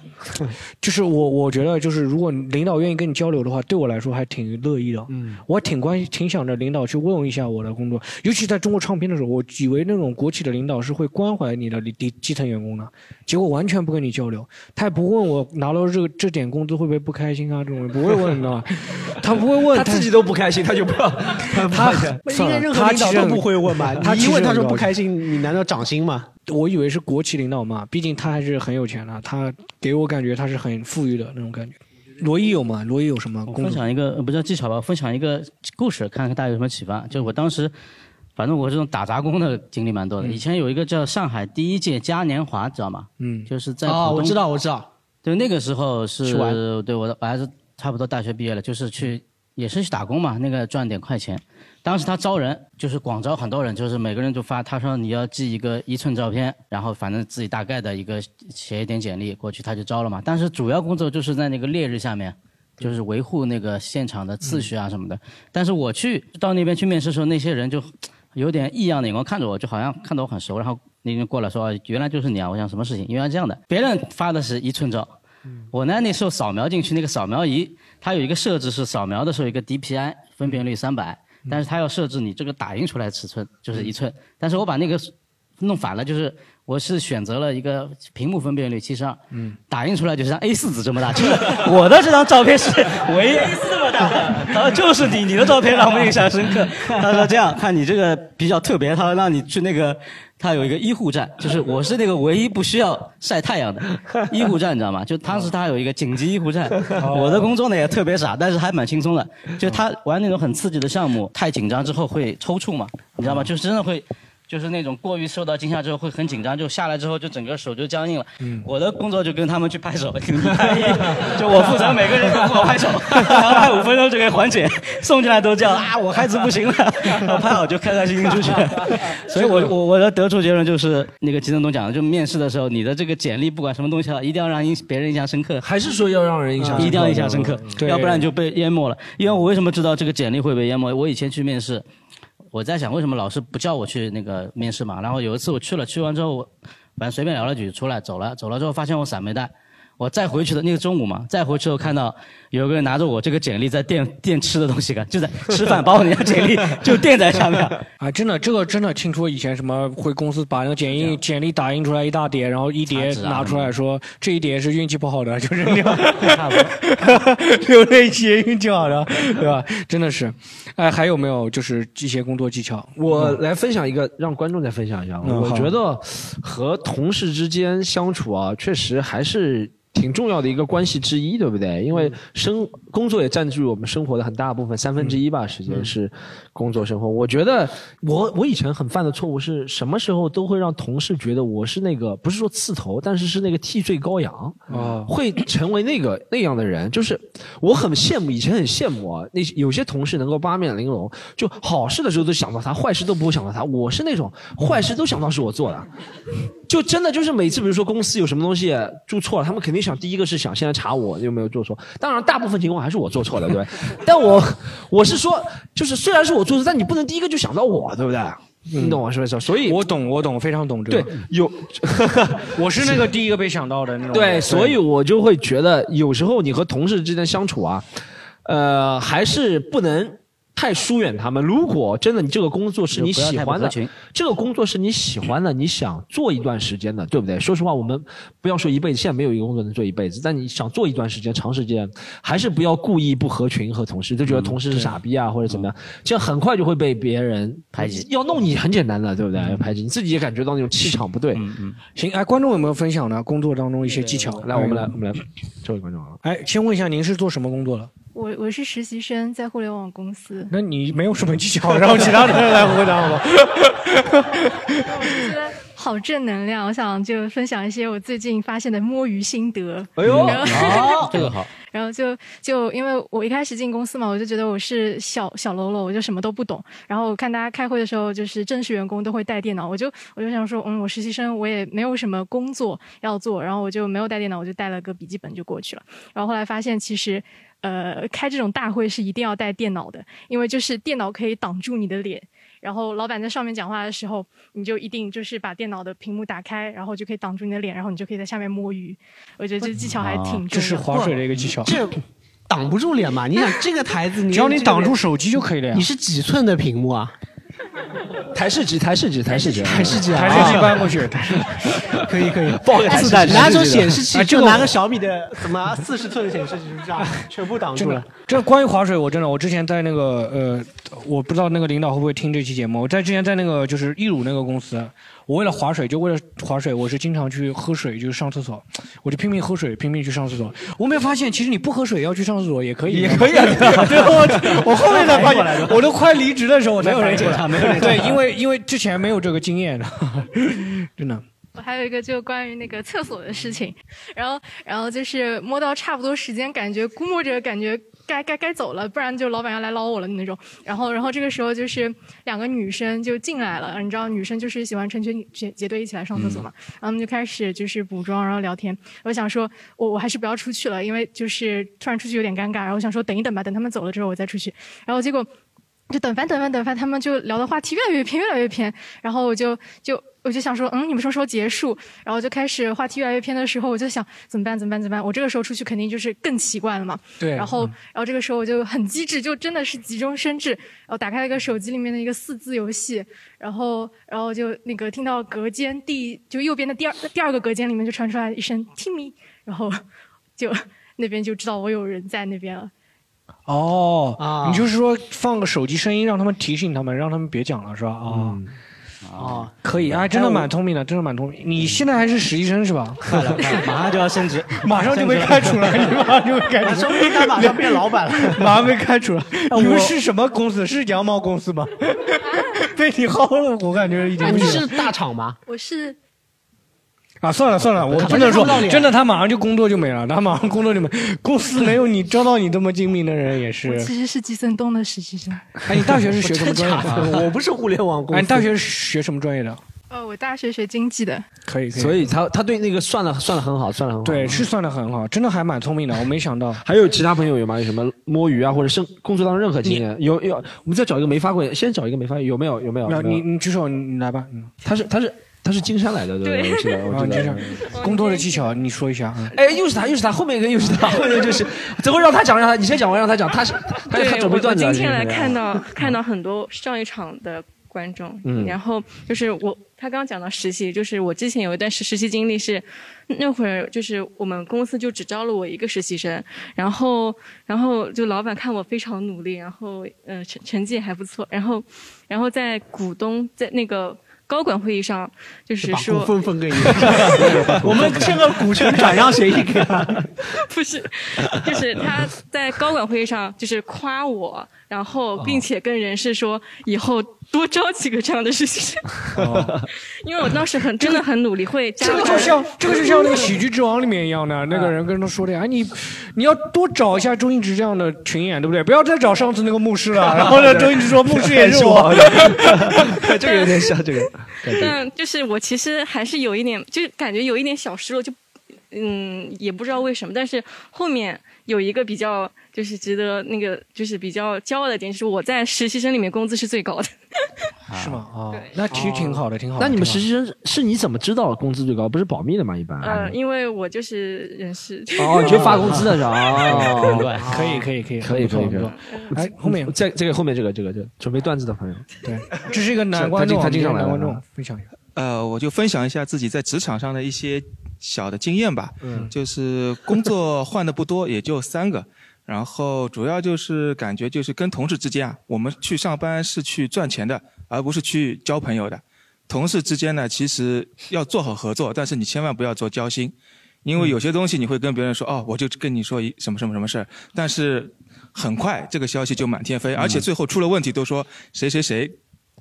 就是我我觉得就是如果领导愿意跟你交流的话，对我来说还挺乐意的，嗯，我挺关挺想着领导去问问一下我的工作，尤其在中国唱片的时候，我以为那种国企的领导是会关怀你的底基层员工的，结果完全不跟你交流，他也不问我拿到这个这点工资会不会不开心啊，这种不会问，你知道吗？他不会问，他自己都不开心，他就不要 他应该任何领导都不会问吧？他你一问他说不心。开心，你难道涨薪吗？我以为是国企领导嘛，毕竟他还是很有钱的，他给我感觉他是很富裕的那种感觉。罗伊有吗？罗伊有什么？分享一个呃不叫技巧吧，分享一个故事，看看大家有什么启发。就是我当时，反正我这种打杂工的经历蛮多的。以前有一个叫上海第一届嘉年华，知道吗？嗯，就是在哦，浦东我知道，我知道。对，那个时候去是玩对我的我还是差不多大学毕业了，就是去也是去打工嘛，那个赚点快钱。当时他招人，就是广招很多人，就是每个人就发，他说你要寄一个一寸照片，然后反正自己大概的一个写一点简历过去，他就招了嘛。但是主要工作就是在那个烈日下面，就是维护那个现场的秩序啊什么的。但是我去到那边去面试的时候，那些人就有点异样的眼光看着我，就好像看到我很熟，然后那人过来说：“哦原来就是你啊！”我想什么事情？原来这样的，别人发的是一寸照，我呢那时候扫描进去那个扫描仪，它有一个设置是扫描的时候有一个 DPI 分辨率三百，但是它要设置你这个打印出来尺寸就是一寸，但是我把那个弄反了，就是我是选择了一个屏幕分辨率七十二，打印出来就是像 A 四纸这么大，就是我的这张照片是唯一 A 4这么大的，他说就是你，你的照片让我印象深刻。他说这样看你这个比较特别，他说让你去那个。他有一个医护站，就是我是那个唯一不需要晒太阳的医护站，你知道吗？就当时他有一个紧急医护站，我的工作呢也特别傻，但是还蛮轻松的。就他玩那种很刺激的项目，太紧张之后会抽搐嘛，你知道吗？就是真的会。就是那种过于受到惊吓之后会很紧张，就下来之后就整个手就僵硬了。我的工作就跟他们去拍手，就我负责每个人都给我拍手，然后拍五分钟就可以缓解，送进来都叫啊我孩子不行了，然后拍好就开开心心出去。所以我我我的得出结论就是那个吉振东讲的，就面试的时候你的这个简历不管什么东西啊，一定要让印别人印象深刻，还是说要让人印象深刻一定要印象深刻，对要不然你就被淹没了。因为我为什么知道这个简历会被淹没？我以前去面试。我在想为什么老师不叫我去那个面试嘛？然后有一次我去了，去完之后我反正随便聊了几句出来走了，走了之后发现我伞没带，我再回去的那个中午嘛，再回去我看到有个人拿着我这个简历在垫垫吃的东西，看就在吃饭，把我那张简历 就垫在下面。啊，真的，这个真的听说以前什么回公司把那个简历简历打印出来一大叠，然后一叠拿出来说这一叠是运气不好的，就扔掉，差不多。留那一些运气好的，对吧？真的是，哎，还有没有就是一些工作技巧？我来分享一个，让观众再分享一下。我觉得和同事之间相处啊，确实还是挺重要的一个关系之一，对不对？因为生工作也占据我们生活的很大部分，三分之一吧，时间是工作生活。我觉得我我以前很犯的错误是什么时候都会让同事觉得我是那个不是说刺头，但是是那个替罪羔羊。哦，会成为那个那样的人，就是我很羡慕，以前很羡慕啊，那些有些同事能够八面玲珑，就好事的时候都想到他，坏事都不会想到他。我是那种坏事都想到是我做的，就真的就是每次比如说公司有什么东西做错了，他们肯定想第一个是想先来查我有没有做错。当然，大部分情况还是我做错了，对不对？但我 我是说，就是虽然是我做错，但你不能第一个就想到我，对不对？你懂我是不是？所以我懂，我懂，非常懂这对个。有。我是那个第一个被想到的那种。对，所以我就会觉得，有时候你和同事之间相处啊，呃，还是不能太疏远他们。如果真的你这个工作是你喜欢的这个工作是你喜欢的，你想做一段时间的，对不对？说实话，我们不要说一辈子，现在没有一个工作能做一辈子，但你想做一段时间、长时间，还是不要故意不合群和同事，就觉得同事是傻逼啊、或者怎么样，这样很快就会被别人排挤。要弄你很简单的，对不对？要排挤，你自己也感觉到那种气场不对。嗯嗯，行，哎，观众有没有分享呢？工作当中一些技巧？来，我们来，我们来，这位观众啊。哎，先问一下您是做什么工作的？我我是实习生，在互联网公司。那你没有什么技巧，让其他的人来回答好吗？好正能量，我想就分享一些我最近发现的摸鱼心得。哎呦，这个好。然后就就因为我一开始进公司嘛，我就觉得我是小小喽啰，我就什么都不懂。然后看大家开会的时候，就是正式员工都会带电脑，我就我就想说，嗯，我实习生我也没有什么工作要做，然后我就没有带电脑，我就带了个笔记本就过去了。然后后来发现其实。呃，开这种大会是一定要带电脑的，因为就是电脑可以挡住你的脸，然后老板在上面讲话的时候，你就一定就是把电脑的屏幕打开，然后就可以挡住你的脸，然后你就可以在下面摸鱼。我觉得这技巧还挺重要的。这是划水的一个技巧。这 挡不住脸嘛？你想这个台子，你只要你挡住手机就可以了呀你。是几寸的屏幕啊？台式机，台式机，台式机，台式机啊？台式机搬过去，可以可以，抱个台式机，拿种显示器，就拿个小米的什么四十寸的显示器，就这样？全部挡住了。，这关于划水，我真的，我之前在那个呃，我不知道那个领导会不会听这期节目。我在之前在那个就是易乳那个公司，我为了划水，就为了划水，我是经常去喝水，就是上厕所，我就拼命喝水，拼命去上厕所。我没有发现，其实你不喝水要去上厕所也可以，也可以啊对，我我后面才发现，我都快离职的时候我才没有人检查没有对，因为因为之前没有这个经验的，真的。我还有一个就关于那个厕所的事情，然后然后就是摸到差不多时间，感觉估摸着感觉该该该走了，不然就老板要来捞我了那种。然后然后这个时候就是两个女生就进来了，你知道女生就是喜欢成群结结队一起来上厕所嘛，然后我们就开始就是补妆，然后聊天。我想说我我还是不要出去了，因为就是突然出去有点尴尬，然后我想说等一等吧，等他们走了之后我再出去。然后结果。就等翻等翻等翻，他们就聊的话题越来越偏，越来越偏。然后我就就我就想说，嗯，你们什么时候结束？然后就开始话题越来越偏的时候，我就想怎么办？怎么办？怎么办？我这个时候出去肯定就是更奇怪了嘛。对然后嗯然后这个时候我就很机智，就真的是急中生智，然后打开了一个手机里面的一个四字游戏，然后然后就那个听到隔间第就右边的第二第二个隔间里面就传出来一声 Timmy，然后就 那边就知道我有人在那边了。哦，啊你就是说放个手机声音，让他们提醒他们，让他们别讲了，是吧？啊、哦，可以，啊，真的蛮聪明的，真的蛮聪明。你现在还是实习生是吧？快了，马上就要升职，马上就被开除了，你马上就被开除了，说不定他马上变老板了。马上被开除了。你们是什么公司？是羊毛公司吗？被你薅了，我感觉已经你是大厂吗？我是啊，算了算了，我他不能说真的，他马上就工作就没了，他马上工作就没。公司没有你招到你这么精明的人也是。其实是季森东的实习生。哎，你大学是学什么专业的？我不是互联网公司。哎，你大学是学什么专业的？哦，我大学学经济的。可以，可以。所以他他对那个算的算的很好，算的很好。对，是算的很好，真的还蛮聪明的，我没想到。还有其他朋友有吗？有什么摸鱼啊，或者生工作当中任何经验？有有，我们再找一个没发过，先找一个没发，有没有？有没有？那有没有你你举手，你来吧。嗯，他是他是他是金山来的，对不对？我记得我啊，记得你这。工作的技巧，你说一下啊。哎，又是他，又是他，后面一个又是他，后面就是，最后让他讲，让他，你先讲完，让他讲，他是他对，他准备我我段子啊。今天来看到看到很多上一场的观众，嗯然后就是我他刚刚讲到实习，就是我之前有一段实实习经历是，那会儿就是我们公司就只招了我一个实习生，然后然后就老板看我非常努力，然后呃成成绩还不错，然后然后在股东在那个。高管会议上，就是说股份分给你，我们签个股权转让协议给他。不是，就是他在高管会议上就是夸我，然后并且跟人事说以后多招几个这样的实习生，因为我当时很真的很努力，会加这个就像这个就像那个《喜剧之王》里面一样的，那个人跟他说的呀，哎你你要多找一下周星驰这样的群演，对不对？不要再找上次那个牧师了。然后呢，周星驰说牧师也是我。这个有点像这个。但就是我其实还是有一点，就是感觉有一点小失落，就嗯也不知道为什么，但是后面有一个比较就是值得那个就是比较骄傲的点，就是我在实习生里面工资是最高的。是吗？啊，那其实挺好的，挺好的。那你们实习生是你怎么知道工资最高？不是保密的吗？一般。嗯，因为我就是人事。哦，你就发工资的是吧？哦，可以可以可以可以可以。哎，后面这这个后面这个这个这个准备段子的朋友，对，这是一个男观众，他经常来了男观众分享一下。呃，我就分享一下自己在职场上的一些小的经验吧。嗯就是工作换的不多，也就三个。然后主要就是感觉就是跟同事之间啊，我们去上班是去赚钱的，而不是去交朋友的。同事之间呢，其实要做好合作，但是你千万不要做交心，因为有些东西你会跟别人说哦，我就跟你说一什么什么什么事儿，但是很快这个消息就满天飞，而且最后出了问题都说谁谁谁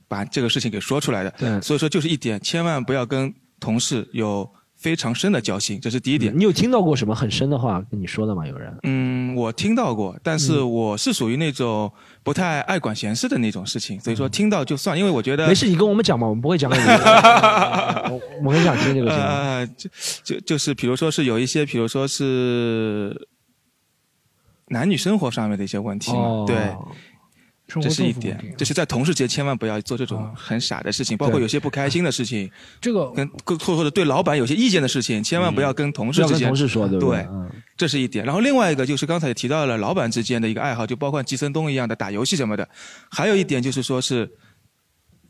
把这个事情给说出来的。对所以说就是一点，千万不要跟同事有非常深的交心，这是第一点。你有听到过什么很深的话跟你说的吗？有人？嗯，我听到过，但是嗯我是属于那种不太爱管闲事的那种事情，所以说听到就算，因为我觉得没事，你跟我们讲嘛，我们不会讲 给你。我我很想听这个节目。呃，就就就是比如说是有一些，比如说是男女生活上面的一些问题嘛，哦对。这是一点就是在同事间千万不要做这种很傻的事情，包括有些不开心的事情，这个跟或或者对老板有些意见的事情，千万不要跟同事之间同事说对不对这是一点。然后另外一个就是刚才也提到了老板之间的一个爱好，就包括季森东一样的打游戏什么的。还有一点就是说是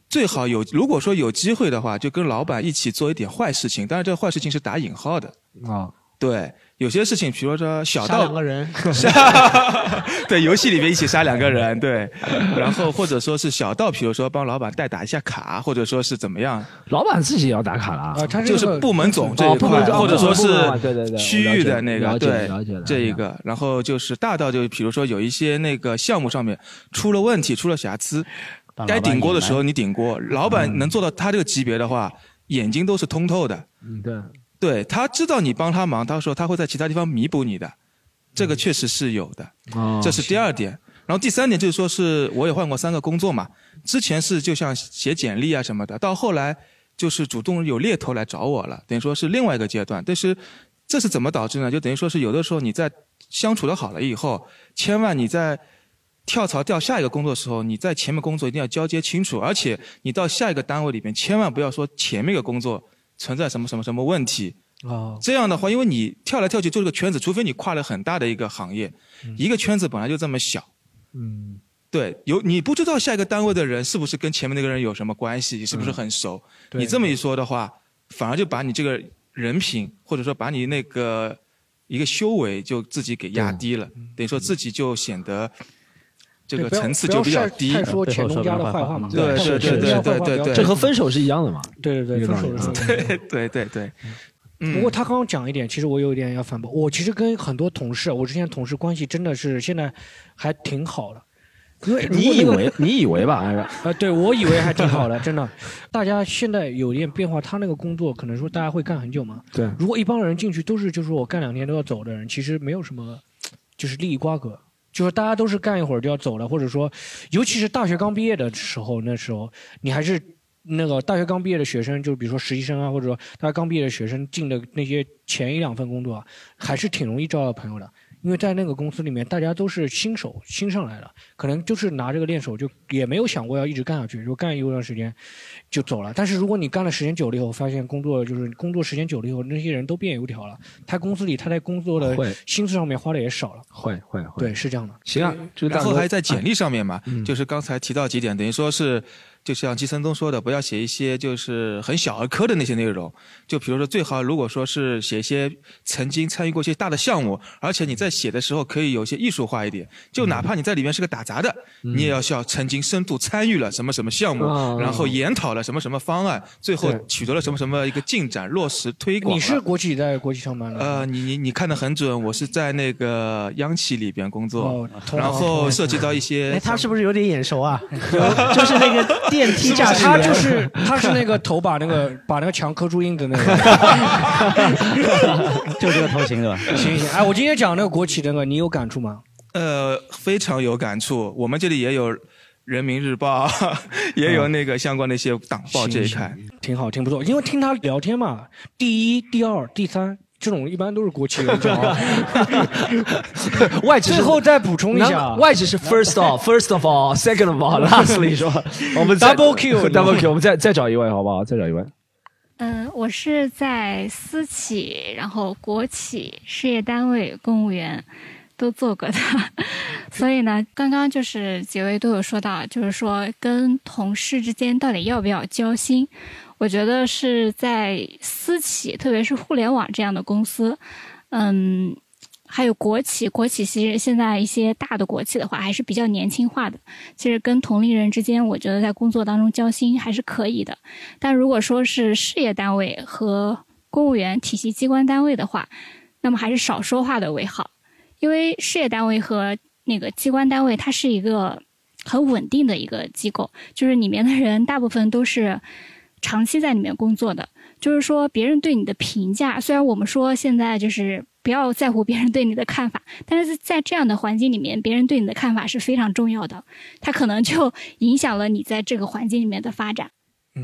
最好有，如果说有机会的话，就跟老板一起做一点坏事情，当然这个坏事情是打引号的。啊，对，有些事情，比如说小杀到两个人。对，游戏里面一起杀两个人，对，然后或者说是小到，比如说帮老板代打一下卡，或者说是怎么样，老板自己也要打卡了啊他就是部门总这一块，或者说部门对对对是区域的那个，对这一个，然后就是大到就比如说有一些那个项目上面出了问题，出了瑕疵，该顶锅的时候你顶锅，老板能做到他这个级别的话，眼睛都是通透的，嗯，对，对他知道你帮他忙，他说他会在其他地方弥补你的，这个确实是有的。哦这是第二点。然后第三点就是说是我也换过三个工作嘛，之前是就像写简历啊什么的，到后来就是主动有猎头来找我了，等于说是另外一个阶段。但是这是怎么导致呢？就等于说是有的时候你在相处的好了以后，千万你在跳槽调下一个工作的时候，你在前面工作一定要交接清楚，而且你到下一个单位里面，千万不要说前面一个工作存在什么什么什么问题。哦，这样的话，因为你跳来跳去做这个圈子，除非你跨了很大的一个行业，一个圈子本来就这么小，嗯，对，有你不知道下一个单位的人是不是跟前面那个人有什么关系，你是不是很熟？对。你这么一说的话，反而就把你这个人品，或者说把你那个一个修为就自己给压低了，等于说自己就显得这个层次就比较低。不说前东家的坏话嘛对对对对对对对，这和分手是一样的嘛？对对对，分手是对对对对。嗯不过他刚刚讲一点，其实我有一点要反驳。我其实跟很多同事，我之前同事关系真的是现在还挺好的。因为你以为你以为吧？还是呃，对我以为还挺好的，真的。大家现在有点变化，他那个工作可能说大家会干很久嘛。对如果一帮人进去都是就是我干两天都要走的人，其实没有什么就是利益瓜葛，就是大家都是干一会儿就要走了，或者说，尤其是大学刚毕业的时候，那时候你还是那个大学刚毕业的学生，就比如说实习生啊，或者说大学刚毕业的学生进的那些前一两份工作，还是挺容易招到朋友的。因为在那个公司里面，大家都是新手新上来的，可能就是拿这个练手，就也没有想过要一直干下去，就干一段时间就走了。但是如果你干了时间久了以后，发现工作就是工作时间久了以后，那些人都变油条了，他公司里他在工作的会心思上面花的也少了。会会会，对，是这样的。行啊，就是然后还在简历上面嘛，嗯就是刚才提到几点，等于说是，就像季森东说的，不要写一些就是很小儿科的那些内容，就比如说最好如果说是写一些曾经参与过一些大的项目，而且你在写的时候可以有一些艺术化一点，就哪怕你在里面是个打杂的，你也要需要曾经深度参与了什么什么项目，嗯然后研讨了什么什么方案，最后取得了什么什么一个进展，落实推广。你是国企在国企上班的？呃，你你你看的很准，我是在那个央企里边工作，哦然后涉及到一些哎，他是不是有点眼熟啊？就是那个电梯驾驶员，他就是他是那个头把那个把那个墙磕出印的那个，就这个头型是吧？行行，哎，我今天讲那个国企那个，你有感触吗？呃，非常有感触。我们这里也有《人民日报》，也有那个相关的一些党报这一行看。挺好，挺不错。因为听他聊天嘛，第一、第二、第三这种一般都是国企人讲啊。外籍是最后再补充一下，外企是 first of first of all second of all lastly 是吧？我们 Double Q double Q，我们再再找一位好不好？再找一位。嗯，我是在私企，然后国企、事业单位、公务员都做过的，所以呢，刚刚就是几位都有说到，就是说跟同事之间到底要不要交心，我觉得是在私企，特别是互联网这样的公司，嗯。还有国企，国企其实现在一些大的国企的话，还是比较年轻化的。其实跟同龄人之间，我觉得在工作当中交心还是可以的。但如果说是事业单位和公务员体系机关单位的话，那么还是少说话的为好，因为事业单位和那个机关单位，它是一个很稳定的一个机构，就是里面的人大部分都是长期在里面工作的。就是说，别人对你的评价，虽然我们说现在就是不要在乎别人对你的看法，但是在这样的环境里面，别人对你的看法是非常重要的，他可能就影响了你在这个环境里面的发展。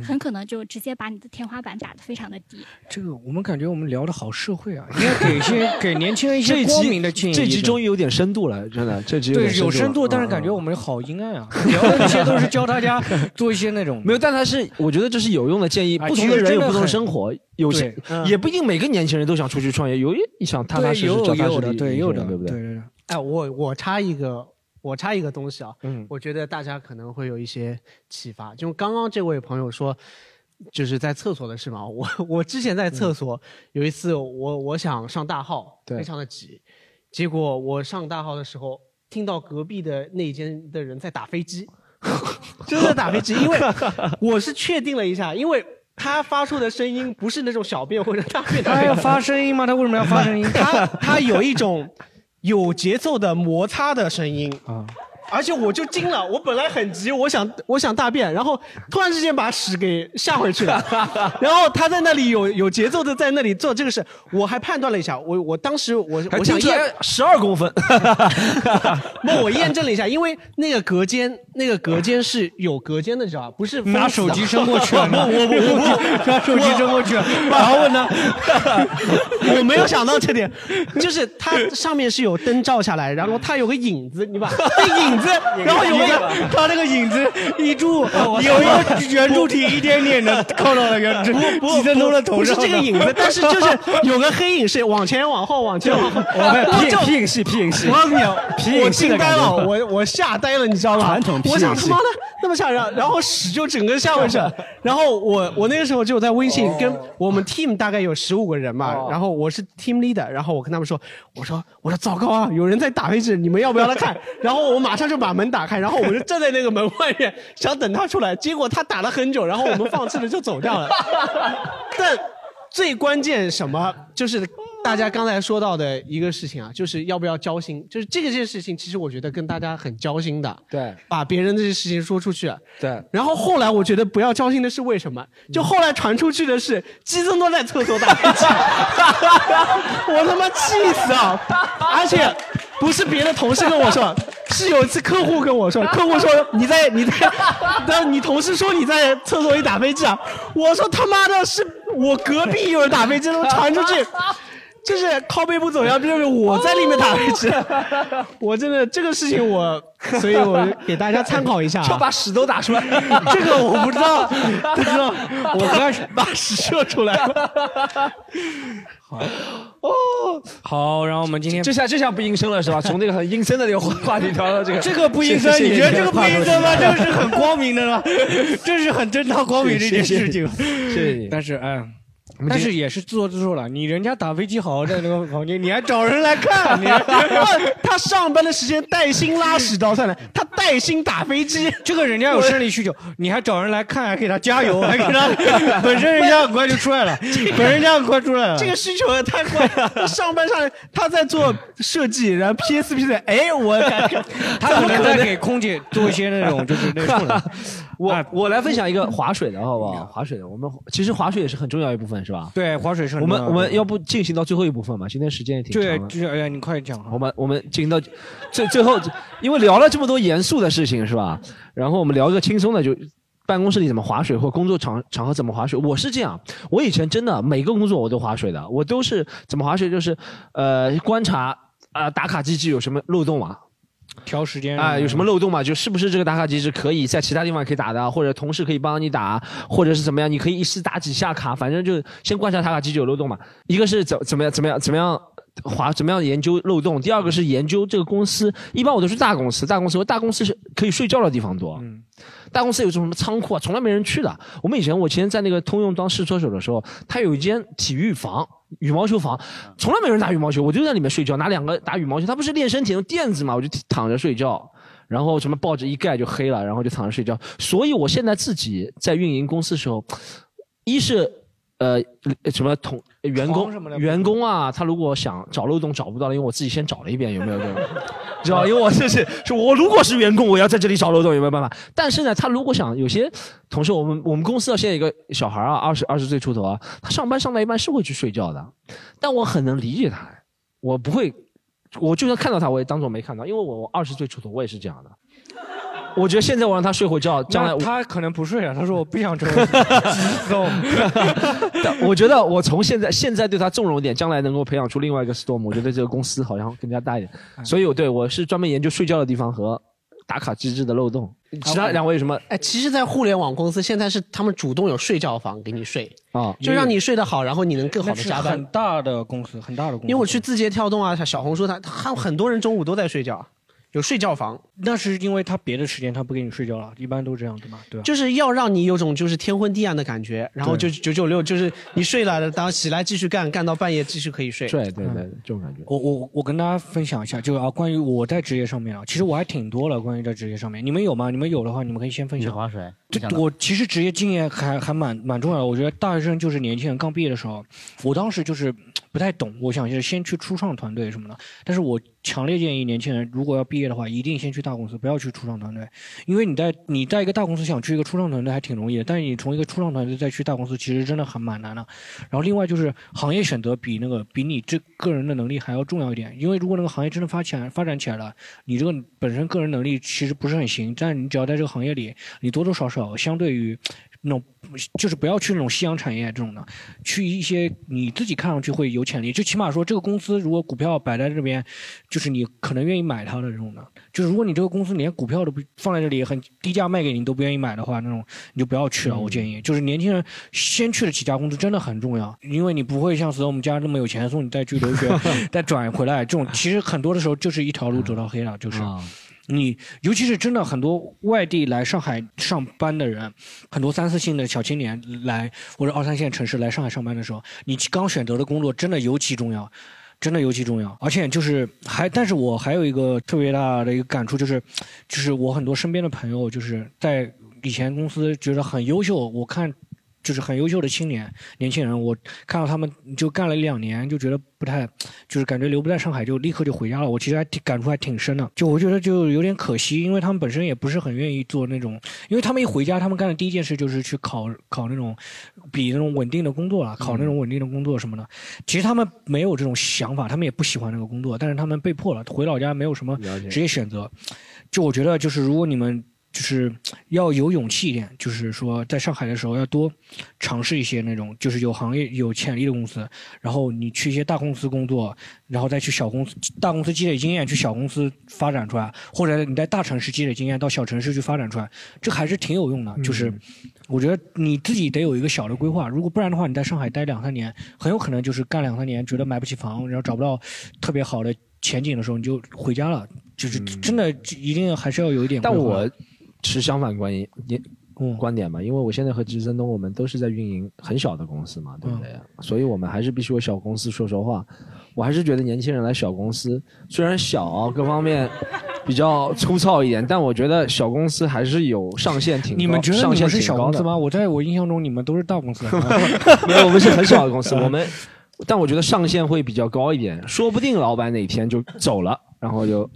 很可能就直接把你的天花板打得非常的低。这个我们感觉我们聊的好社会啊，应该给一些 给年轻人一些光明的建议。这集终于有点深度了，真的，这集对点有深度，但是感觉我们好阴暗啊，聊的这些都是教大家 做一些那种没有，但它是我觉得这是有用的建议。啊不同的人有不同的生活，有些嗯也不一定每个年轻人都想出去创业，有一想踏踏实实、有脚踏实地有的，对有的，对不对？对对。哎，我我插一个，我插一个东西啊，嗯，我觉得大家可能会有一些启发。就刚刚这位朋友说，就是在厕所的事嘛。我我之前在厕所、有一次我我想上大号，对非常的急，结果我上大号的时候听到隔壁的那一间的人在打飞机，真的打飞机，因为 我是确定了一下，因为。他发出的声音不是那种小便或者大便他要发声音吗？他为什么要发声音？他他有一种有节奏的摩擦的声音啊。而且我就惊了，我本来很急，我想我想大便，然后突然之间把屎给吓回去了，然后他在那里有有节奏的在那里做这个事，我还判断了一下，我我当时我我想验12公分，不，我验证了一下，因为那个隔间那个隔间是有隔间的，你知道吧？不是拿手机伸过去我我我我拿手机伸过去了然后呢？我没有想到这点，就是它上面是有灯照下来，然后它有个影子，你把那影子，然后有一个他那个影子一柱有一个圆柱体一点点的靠到了圆柱不几分钟的头不是这个影子，但是就是 有个黑影是往前往后往前往后，我们就皮影戏皮影戏我告诉你，皮影我戏我惊呆了，我我吓呆了，你知道吗？传统皮影戏我想他妈的那么吓人，然后屎就整个下回去了。然后我我那个时候就在微信跟我们 team 大概有十五个人嘛，然后我是 team leader，然后我跟他们说，我说我说糟糕啊，有人在打飞机，你们要不要来看？然后我马上他就把门打开，然后我们就站在那个门外面想等他出来，结果他打了很久，然后我们放弃了就走掉了。但最关键什么就是大家刚才说到的一个事情啊，就是要不要交心，就是这个件事情，其实我觉得跟大家很交心的，对，把别人这些事情说出去。对，然后后来我觉得不要交心的是为什么？就后来传出去的是基森都在厕所打飞机，我他妈气死啊！而且不是别的同事跟我说，是有一次客户跟我说，客户说你在你在，但你同事说你在厕所里打飞机啊，我说他妈的是我隔壁有人打飞机，都传出去。就是靠背不走样，就是我在里面打位置，我真的这个事情我，所以我给大家参考一下、啊，就把屎都打出来，这个我不知道，不知道，我刚始把屎射出来了。哦，好，然后我们今天这下这下不阴森了是吧？从这个很阴森的这个话题调到这个，这个不阴森，你觉得这个不阴森吗？这个是很光明的了，这是很正大光明的一件事情。谢谢你。但是哎。但是也是自作自受了，你人家打飞机好好在那个房间，你还找人来看，你 他上班的时间带薪拉屎倒算了，他带薪打飞机，这个人家有生理需求，你还找人来看，还给他加油，还给他 本身人家很快就出来了，本身人家很快出来了，这个需求也太快了。他上班上来，他在做设计，然后 PSP 的，哎，我感觉他可能在给空姐做一些那种就是那种。我我来分享一个 划水的好不好？划水的，我们其实划水也是很重要一部分，是吧？对，划水是我们我们要不进行到最后一部分嘛？今天时间也挺长对，的。就是哎呀，你快讲。我们我们进行到最最后，因为聊了这么多严肃的事情，是吧？然后我们聊一个轻松的，就办公室里怎么划水，或工作场场合怎么划水。我是这样，我以前真的每个工作我都划水的，我都是怎么划水，就是呃观察啊、打卡机制有什么漏洞嘛。调时间啊、有什么漏洞嘛？就是不是这个打卡机是可以在其他地方可以打的，或者同事可以帮你打，或者是怎么样？你可以一次打几下卡，反正就先观察打卡机制有漏洞嘛。一个是怎怎么样怎么样怎么样划怎么样研究漏洞，第二个是研究这个公司。一般我都是大公司，大公司大公司是可以睡觉的地方多。嗯大公司有什么仓库啊，从来没人去的。我们以前我以前在那个通用当试车手的时候，他有一间体育房。羽毛球房从来没有人打羽毛球，我就在里面睡觉，拿两个打羽毛球。他不是练身体用垫子嘛，我就躺着睡觉，然后什么报纸一盖就黑了，然后就躺着睡觉。所以我现在自己在运营公司的时候，一是呃什么同员工员工啊，他如果想找漏洞找不到了，因为我自己先找了一遍，有没有这种？知道？因为我这是 是我如果是员工，我要在这里找漏洞，有没有办法？但是呢，他如果想有些同事，我们我们公司啊，现在有一个小孩啊，二十二十岁出头啊，他上班上到一半是会去睡觉的，但我很能理解他，我不会，我就算看到他，我也当做没看到，因为我我二十岁出头，我也是这样的。我觉得现在我让他睡会觉，将来我他可能不睡啊，他说我不想成为松。但我觉得我从现在现在对他纵容一点，将来能够培养出另外一个 storm，我觉得这个公司好像更加大一点。所以我对我是专门研究睡觉的地方和打卡机制的漏洞。其他两位有什么哎，其实，在互联网公司现在是他们主动有睡觉房给你睡，啊？就让你睡得好，然后你能更好的加班很。大的公司，很大的公司。因为我去字节跳动啊，小红书他他很多人中午都在睡觉，有睡觉房，那是因为他别的时间他不给你睡觉了，一般都这样的嘛，对吧？就是要让你有种就是天昏地暗的感觉，然后就九九六，就是你睡了，然后起来继续干，干到半夜继续可以睡。对对对，这种感觉。我我我跟大家分享一下，就啊，关于我在职业上面啊，其实我还挺多了。关于在职业上面，你们有吗？你们有的话，你们可以先分享。划水。这，我其实职业经验还还蛮蛮重要的。我觉得大学生就是年轻人刚毕业的时候，我当时就是不太懂，我想就是先去初创团队什么的。但是我强烈建议年轻人，如果要毕业的话，一定先去大公司，不要去初创团队，因为你在你在一个大公司想去一个初创团队还挺容易的，但是你从一个初创团队再去大公司，其实真的很蛮难的。然后另外就是行业选择比那个比你这个人的能力还要重要一点，因为如果那个行业真的发起来发展起来了，你这个本身个人能力其实不是很行，但你只要在这个行业里，你多多少少。相对于那种，就是不要去那种夕阳产业这种的，去一些你自己看上去会有潜力，就起码说这个公司如果股票摆在这边，就是你可能愿意买它的这种的。就是如果你这个公司连股票都不放在这里，很低价卖给你都不愿意买的话，那种你就不要去了。我建议，就是年轻人先去了几家公司真的很重要，因为你不会像死我们家那么有钱，送你再去留学，再转回来，这种其实很多的时候就是一条路走到黑了，就是。你尤其是真的很多外地来上海上班的人，很多三四线的小青年来或者二三线城市来上海上班的时候，你刚选择的工作真的尤其重要，真的尤其重要。而且就是还，但是我还有一个特别大的一个感触就是，就是我很多身边的朋友就是在以前公司觉得很优秀，我看。就是很优秀的青年年轻人，我看到他们就干了一两年，就觉得不太，就是感觉留不在上海，就立刻就回家了。我其实还挺感触还挺深的，就我觉得就有点可惜，因为他们本身也不是很愿意做那种，因为他们一回家，他们干的第一件事就是去考考那种比那种稳定的工作了，考那种稳定的工作什么的。其实他们没有这种想法，他们也不喜欢那个工作，但是他们被迫了，回老家没有什么职业选择。就我觉得，就是如果你们。就是要有勇气一点，就是说在上海的时候要多尝试一些那种就是有行业有潜力的公司，然后你去一些大公司工作，然后再去小公司大公司积累经验，去小公司发展出来，或者你在大城市积累经验到小城市去发展出来，这还是挺有用的。就是我觉得你自己得有一个小的规划，如果不然的话，你在上海待两三年，很有可能就是干两三年觉得买不起房，然后找不到特别好的前景的时候，你就回家了。就是真的一定还是要有一点。但我。持相反观念，观点嘛，因为我现在和吉森东，我们都是在运营很小的公司嘛，对不对？所以我们还是必须有小公司。说实话，我还是觉得年轻人来小公司，虽然小，各方面比较粗糙一点，但我觉得小公司还是有上限挺。你们觉得你们是小公司吗？我在我印象中，你们都是大公司。没有，我们是很小的公司。我们，但我觉得上限会比较高一点，说不定老板哪天就走了。然后就，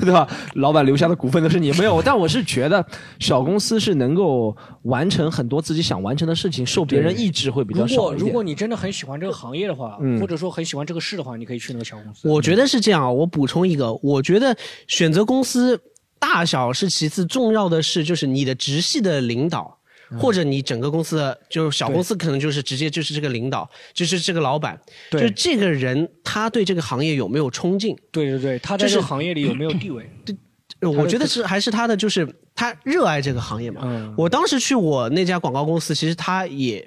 对吧？老板留下的股份都是你没有，但我是觉得小公司是能够完成很多自己想完成的事情，受别人抑制会比较少如果如果你真的很喜欢这个行业的话，或者说很喜欢这个事的话，你可以去那个小公司。我觉得是这样啊，我补充一个，我觉得选择公司大小是其次，重要的是就是你的直系的领导。或者你整个公司的就是小公司，可能就是直接就是这个领导，就是这个老板，就这个人他对这个行业有没有冲劲？对对对，他在这个行业里有没有地位？对，我觉得是还是他的就是他热爱这个行业嘛。我当时去我那家广告公司，其实他也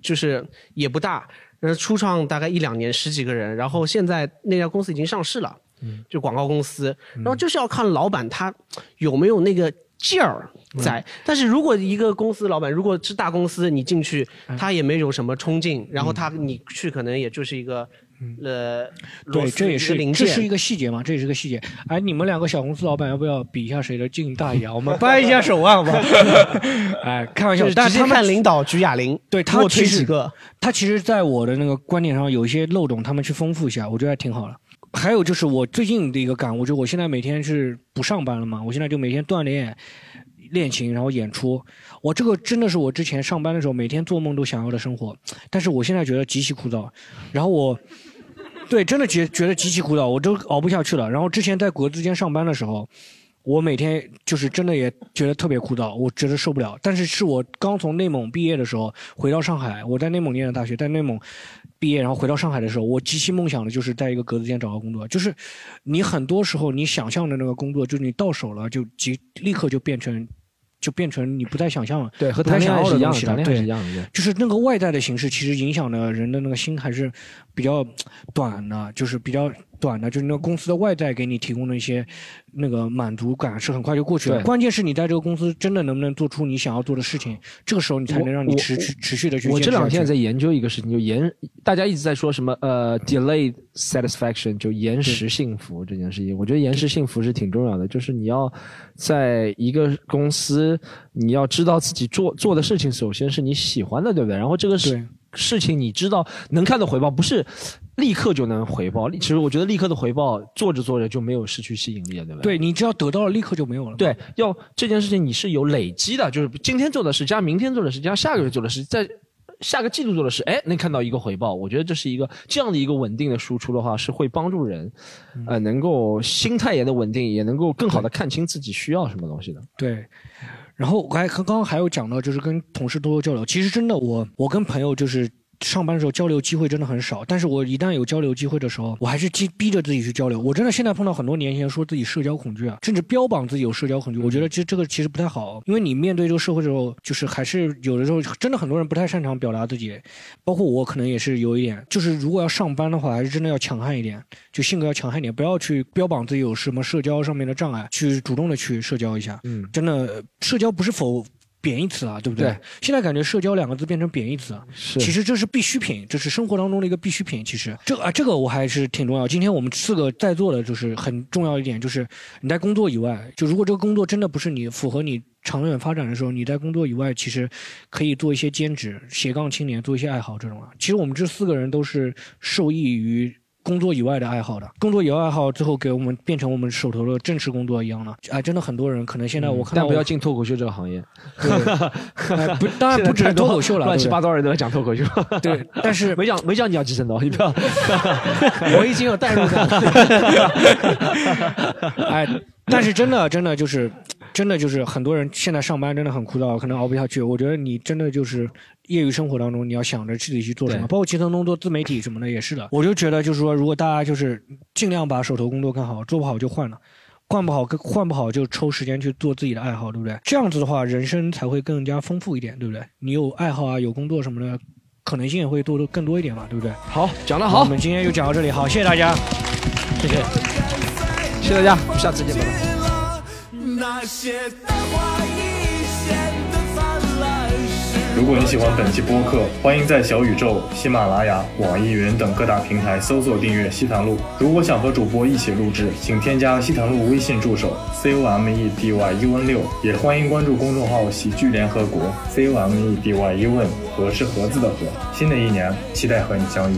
就是也不大，呃，初创大概一两年，十几个人，然后现在那家公司已经上市了，就广告公司，然后就是要看老板他有没有那个。劲儿在，但是如果一个公司老板如果是大公司，你进去他也没有什么冲劲，然后他你去可能也就是一个呃，对，这也是零这是一个细节嘛，这也是个细节。哎，你们两个小公司老板要不要比一下谁的劲大一点？我们掰一下手腕吧。哎，开玩笑，但是他们领导举哑铃，对他其实他其实，在我的那个观点上有一些漏洞，他们去丰富一下，我觉得还挺好的。还有就是我最近的一个感悟，就我现在每天是不上班了嘛，我现在就每天锻炼、练琴，然后演出。我这个真的是我之前上班的时候每天做梦都想要的生活，但是我现在觉得极其枯燥。然后我，对，真的觉觉得极其枯燥，我都熬不下去了。然后之前在国资间上班的时候，我每天就是真的也觉得特别枯燥，我觉得受不了。但是是我刚从内蒙毕业的时候回到上海，我在内蒙念的大学，在内蒙。毕业然后回到上海的时候，我极其梦想的就是在一个格子间找到工作。就是你很多时候你想象的那个工作，就是你到手了就即立刻就变成，就变成你不再想象了。对，和谈恋爱是一样的，谈恋爱是一样的。就是那个外在的形式，其实影响的人的那个心还是比较短的，就是比较短的，就是那个公司的外在给你提供的一些那个满足感是很快就过去了。对关键是你在这个公司真的能不能做出你想要做的事情，这个时候你才能让你持续持续的去我这两天在研究一个事情，就延，大家一直在说什么呃 delayed satisfaction，就延时幸福这件事情。我觉得延时幸福是挺重要的，就是你要在一个公司，你要知道自己做做的事情，首先是你喜欢的，对不对？然后这个事事情你知道能看到回报，不是立刻就能回报。其实我觉得立刻的回报做着做着就没有失去吸引力了，对不对？对你只要得到了，立刻就没有了。对，要这件事情你是有累积的，就是今天做的事加明天做的事加下个月做的事，在下个季度做的事，哎，能看到一个回报。我觉得这是一个这样的一个稳定的输出的话，是会帮助人，呃，能够心态也能稳定，也能够更好的看清自己需要什么东西的。对，然后我还刚刚还有讲到，就是跟同事多多交流。其实真的我，我跟朋友就是上班的时候交流机会真的很少，但是我一旦有交流机会的时候，我还是逼逼着自己去交流。我真的现在碰到很多年轻人说自己社交恐惧啊，甚至标榜自己有社交恐惧，我觉得其实这个其实不太好，因为你面对这个社会的时候，就是还是有的时候真的很多人不太擅长表达自己，包括我可能也是有一点，就是如果要上班的话，还是真的要强悍一点，就性格要强悍一点，不要去标榜自己有什么社交上面的障碍，去主动的去社交一下。嗯，真的，社交不是否贬义词啊，对不对？对现在感觉社交两个字变成贬义词啊，是其实这是必需品，这是生活当中的一个必需品。其实这个啊，这个我还是挺重要。今天我们四个在座的，就是很重要一点，就是你在工作以外，就如果这个工作真的不是你符合你长远发展的时候，你在工作以外，其实可以做一些兼职、斜杠青年，做一些爱好这种啊。其实我们这四个人都是受益于。工作以外的爱好的，工作以外爱好之后给我们变成我们手头的正式工作一样了，哎，真的很多人可能现在我看到我嗯但不要进脱口秀这个行业。哎不当然不只是脱口秀了乱七对八糟人都在讲脱口秀。对，但是 没讲没讲你要寄生的哦，你不要。我已经有代入感。哎，但是真的真的就是，真的就是很多人现在上班真的很枯燥，可能熬不下去。我觉得你真的就是业余生活当中，你要想着自己去做什么，包括齐藤东做自媒体什么的也是的。我就觉得就是说，如果大家就是尽量把手头工作干好，做不好就换了。换不好，换不好就抽时间去做自己的爱好，对不对？这样子的话，人生才会更加丰富一点，对不对？你有爱好啊，有工作什么的，可能性也会多多更多一点嘛，对不对？好，讲得好我们今天就讲到这里，好，谢谢大家，谢谢，谢谢大家，我们下次见，拜拜。如果你喜欢本期播客，欢迎在小宇宙、喜马拉雅、网易云等各大平台搜索订阅西塘路。如果想和主播一起录制，请添加西塘路微信助手 c o m e d y u n 六，也欢迎关注公众号喜剧联合国 c o m e d y u n 和是盒子的盒。新的一年，期待和你相遇。